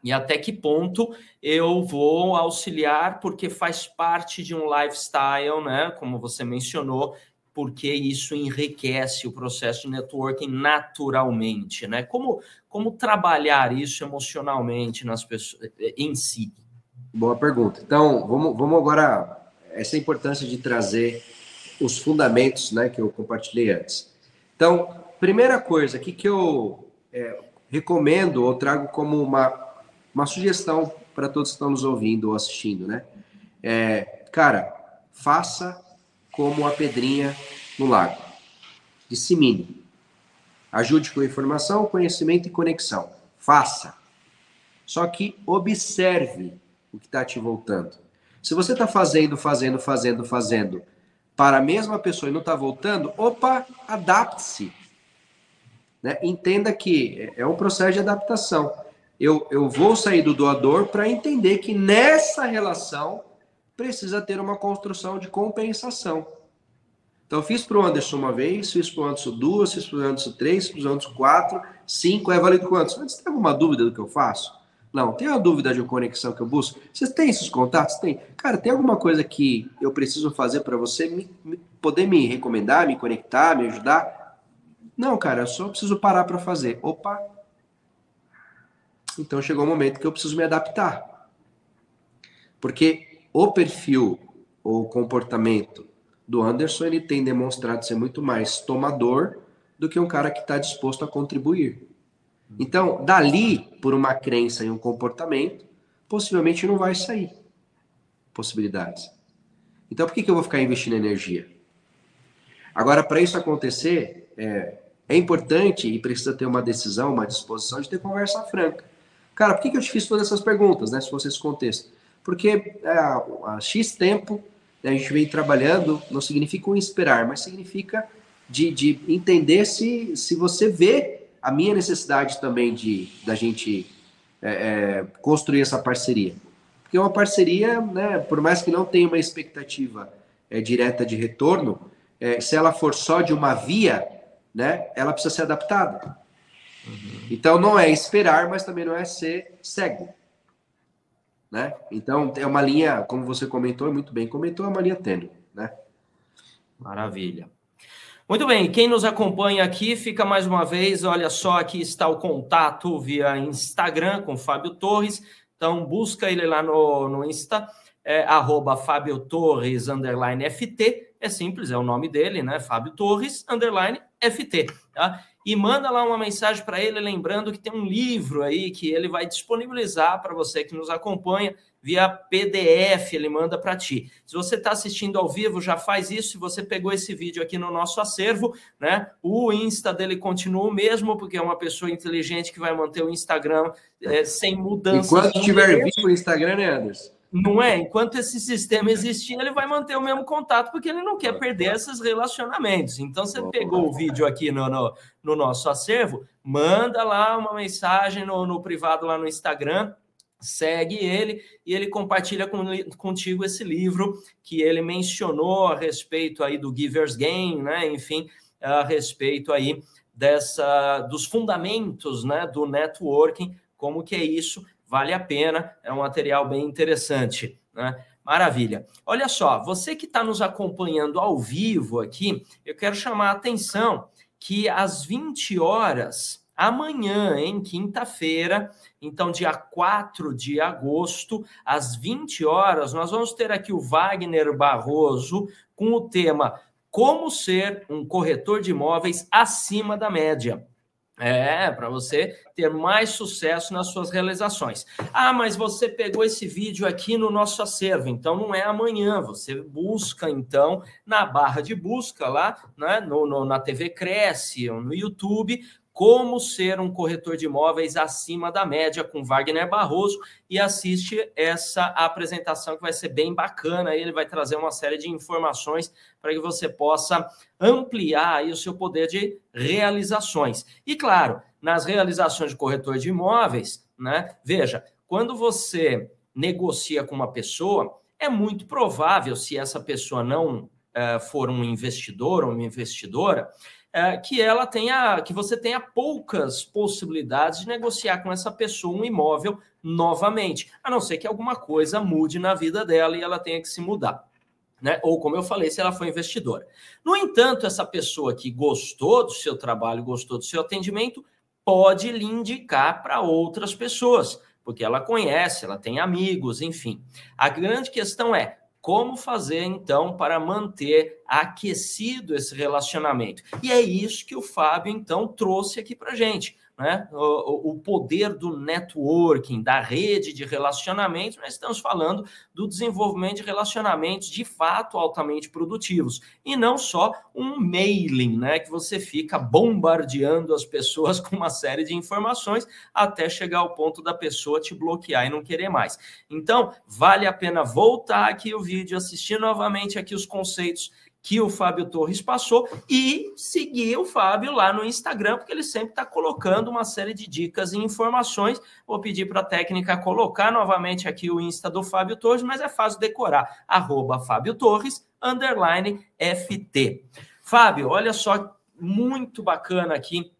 e até que ponto eu vou auxiliar, porque faz parte de um lifestyle, né? Como você mencionou, porque isso enriquece o processo de networking naturalmente, né? Como, como trabalhar isso emocionalmente nas pessoas em si? Boa pergunta. Então, vamos, vamos agora essa importância de trazer os fundamentos, né, que eu compartilhei antes. Então, primeira coisa aqui que eu é, recomendo ou trago como uma, uma sugestão para todos que estão nos ouvindo ou assistindo, né? É, cara, faça como a pedrinha no lago. Dissemine. Ajude com informação, conhecimento e conexão. Faça. Só que observe o que está te voltando. Se você está fazendo, fazendo, fazendo, fazendo para a mesma pessoa e não está voltando, opa, adapte-se. Né? Entenda que é um processo de adaptação. Eu, eu vou sair do doador para entender que nessa relação precisa ter uma construção de compensação. Então, fiz para o Anderson uma vez, fiz para o Anderson duas, fiz para o Anderson três, fiz para o Anderson quatro, cinco, é válido quantos? Mas tem alguma dúvida do que eu faço? Não. Tem uma dúvida de conexão que eu busco? Vocês têm esses contatos? Tem. Cara, tem alguma coisa que eu preciso fazer para você me, me, poder me recomendar, me conectar, me ajudar? Não, cara, eu só preciso parar para fazer. Opa! Então chegou o momento que eu preciso me adaptar. Porque o perfil ou comportamento do Anderson, ele tem demonstrado ser muito mais tomador do que um cara que está disposto a contribuir. Então, dali, por uma crença e um comportamento, possivelmente não vai sair possibilidades. Então, por que, que eu vou ficar investindo energia? Agora, para isso acontecer, é, é, importante e precisa ter uma decisão, uma disposição de ter conversa franca. Cara, por que, que eu te fiz todas essas perguntas, né? Se fosse esse contexto. Porque é, há X tempo né, a gente vem trabalhando, não significa um esperar, mas significa de, de entender se, se você vê a minha necessidade também de da gente é, é, construir essa parceria. Porque uma parceria, né, por mais que não tenha uma expectativa é, direta de retorno, é, se ela for só de uma via, né, ela precisa ser adaptada. Uhum. Então não é esperar, mas também não é ser cego. Né? Então é uma linha, como você comentou, muito bem comentou, é uma linha tênue. Né? Maravilha. Muito bem, quem nos acompanha aqui, fica mais uma vez, olha só, aqui está o contato via Instagram com Fábio Torres, então busca ele lá no, no Insta, é, arroba Fábio Torres, underline FT, é simples, é o nome dele, né, Fábio Torres, underline FT, tá? E manda lá uma mensagem para ele, lembrando que tem um livro aí que ele vai disponibilizar para você que nos acompanha, via PDF, ele manda para ti. Se você está assistindo ao vivo, já faz isso. Se você pegou esse vídeo aqui no nosso acervo, né? O Insta dele continua o mesmo, porque é uma pessoa inteligente que vai manter o Instagram é, sem mudança. Enquanto estiver vivo o Instagram, né, Anderson? Não é? Enquanto esse sistema existir, ele vai manter o mesmo contato, porque ele não quer perder esses relacionamentos. Então, você pegou o vídeo aqui no, no, no nosso acervo, manda lá uma mensagem no, no privado lá no Instagram, segue ele e ele compartilha com, contigo esse livro que ele mencionou a respeito aí do Giver's Game, né? Enfim, a respeito aí dessa dos fundamentos, né, do networking, como que é isso, vale a pena, é um material bem interessante, né? Maravilha. Olha só, você que está nos acompanhando ao vivo aqui, eu quero chamar a atenção que às 20 horas amanhã, em quinta-feira, então dia 4 de agosto, às 20 horas, nós vamos ter aqui o Wagner Barroso com o tema Como ser um corretor de imóveis acima da média. É, para você ter mais sucesso nas suas realizações. Ah, mas você pegou esse vídeo aqui no nosso acervo, então não é amanhã. Você busca, então, na barra de busca lá, né, no, no na TV Cresce, ou no YouTube, como ser um corretor de imóveis acima da média com Wagner Barroso e assiste essa apresentação que vai ser bem bacana. Ele vai trazer uma série de informações para que você possa ampliar o seu poder de realizações. E claro, nas realizações de corretor de imóveis, né? Veja, quando você negocia com uma pessoa, é muito provável, se essa pessoa não uh, for um investidor ou uma investidora, é, que ela tenha, que você tenha poucas possibilidades de negociar com essa pessoa um imóvel novamente, a não ser que alguma coisa mude na vida dela e ela tenha que se mudar. Né? Ou, como eu falei, se ela for investidora. No entanto, essa pessoa que gostou do seu trabalho, gostou do seu atendimento, pode lhe indicar para outras pessoas, porque ela conhece, ela tem amigos, enfim. A grande questão é como fazer então para manter aquecido esse relacionamento? E é isso que o Fábio então trouxe aqui para gente. Né, o, o poder do networking, da rede de relacionamentos, nós estamos falando do desenvolvimento de relacionamentos de fato altamente produtivos. E não só um mailing, né, que você fica bombardeando as pessoas com uma série de informações até chegar ao ponto da pessoa te bloquear e não querer mais. Então, vale a pena voltar aqui o vídeo, assistir novamente aqui os conceitos que o Fábio Torres passou e seguir o Fábio lá no Instagram, porque ele sempre está colocando uma série de dicas e informações. Vou pedir para a técnica colocar novamente aqui o Insta do Fábio Torres, mas é fácil decorar. Arroba Fábio Torres, underline FT. Fábio, olha só, muito bacana aqui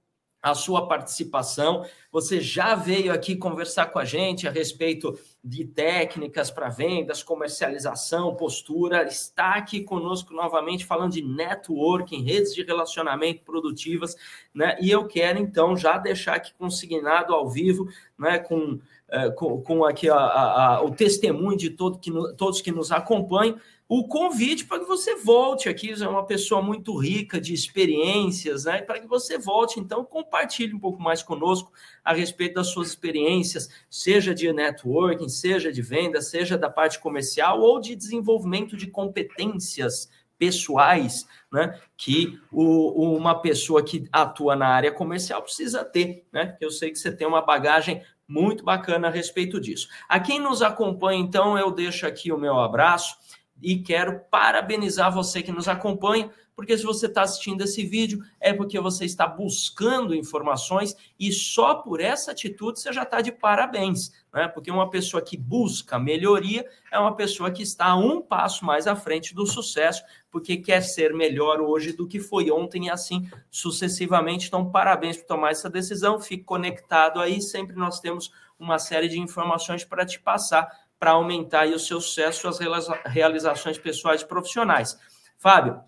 a sua participação. Você já veio aqui conversar com a gente a respeito de técnicas para vendas, comercialização, postura. Está aqui conosco novamente falando de networking, redes de relacionamento produtivas, né? E eu quero então já deixar aqui consignado ao vivo, né? Com, eh, com, com, aqui a, a, a, o testemunho de todo que no, todos que nos acompanham o convite para que você volte aqui. Você é uma pessoa muito rica de experiências, né? Para que você volte, então, compartilhe um pouco mais conosco a respeito das suas experiências, seja de networking, seja de venda, seja da parte comercial ou de desenvolvimento de competências pessoais, né? Que o, uma pessoa que atua na área comercial precisa ter, né? Eu sei que você tem uma bagagem muito bacana a respeito disso. A quem nos acompanha, então, eu deixo aqui o meu abraço e quero parabenizar você que nos acompanha, porque se você está assistindo esse vídeo é porque você está buscando informações e só por essa atitude você já está de parabéns, né? Porque uma pessoa que busca melhoria é uma pessoa que está um passo mais à frente do sucesso, porque quer ser melhor hoje do que foi ontem e assim sucessivamente. Então, parabéns por tomar essa decisão. Fique conectado aí, sempre nós temos uma série de informações para te passar para aumentar o seu sucesso, suas realizações pessoais e profissionais. Fábio,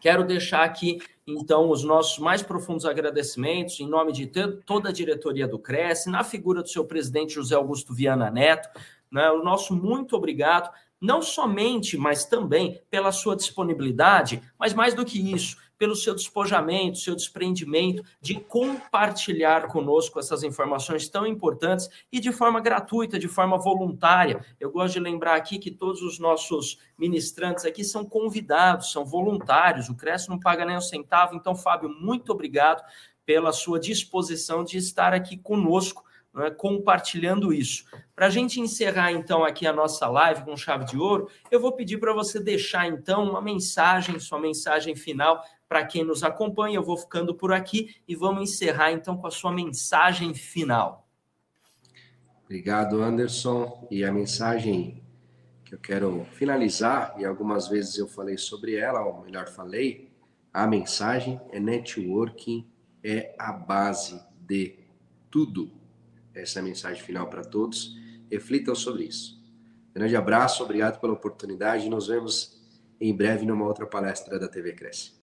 quero deixar aqui, então, os nossos mais profundos agradecimentos em nome de toda a diretoria do Cresce, na figura do seu presidente José Augusto Viana Neto, né, o nosso muito obrigado, não somente, mas também pela sua disponibilidade, mas mais do que isso, pelo seu despojamento, seu desprendimento, de compartilhar conosco essas informações tão importantes e de forma gratuita, de forma voluntária. Eu gosto de lembrar aqui que todos os nossos ministrantes aqui são convidados, são voluntários, o Cresce não paga nem um centavo. Então, Fábio, muito obrigado pela sua disposição de estar aqui conosco né, compartilhando isso. Para a gente encerrar, então, aqui a nossa live com chave de ouro, eu vou pedir para você deixar, então, uma mensagem, sua mensagem final para quem nos acompanha. Eu vou ficando por aqui e vamos encerrar, então, com a sua mensagem final. Obrigado, Anderson. E a mensagem que eu quero finalizar, e algumas vezes eu falei sobre ela, ou melhor, falei, a mensagem é networking é a base de tudo essa é a mensagem final para todos. Reflitam sobre isso. Grande abraço, obrigado pela oportunidade. Nos vemos em breve numa outra palestra da TV Cresce.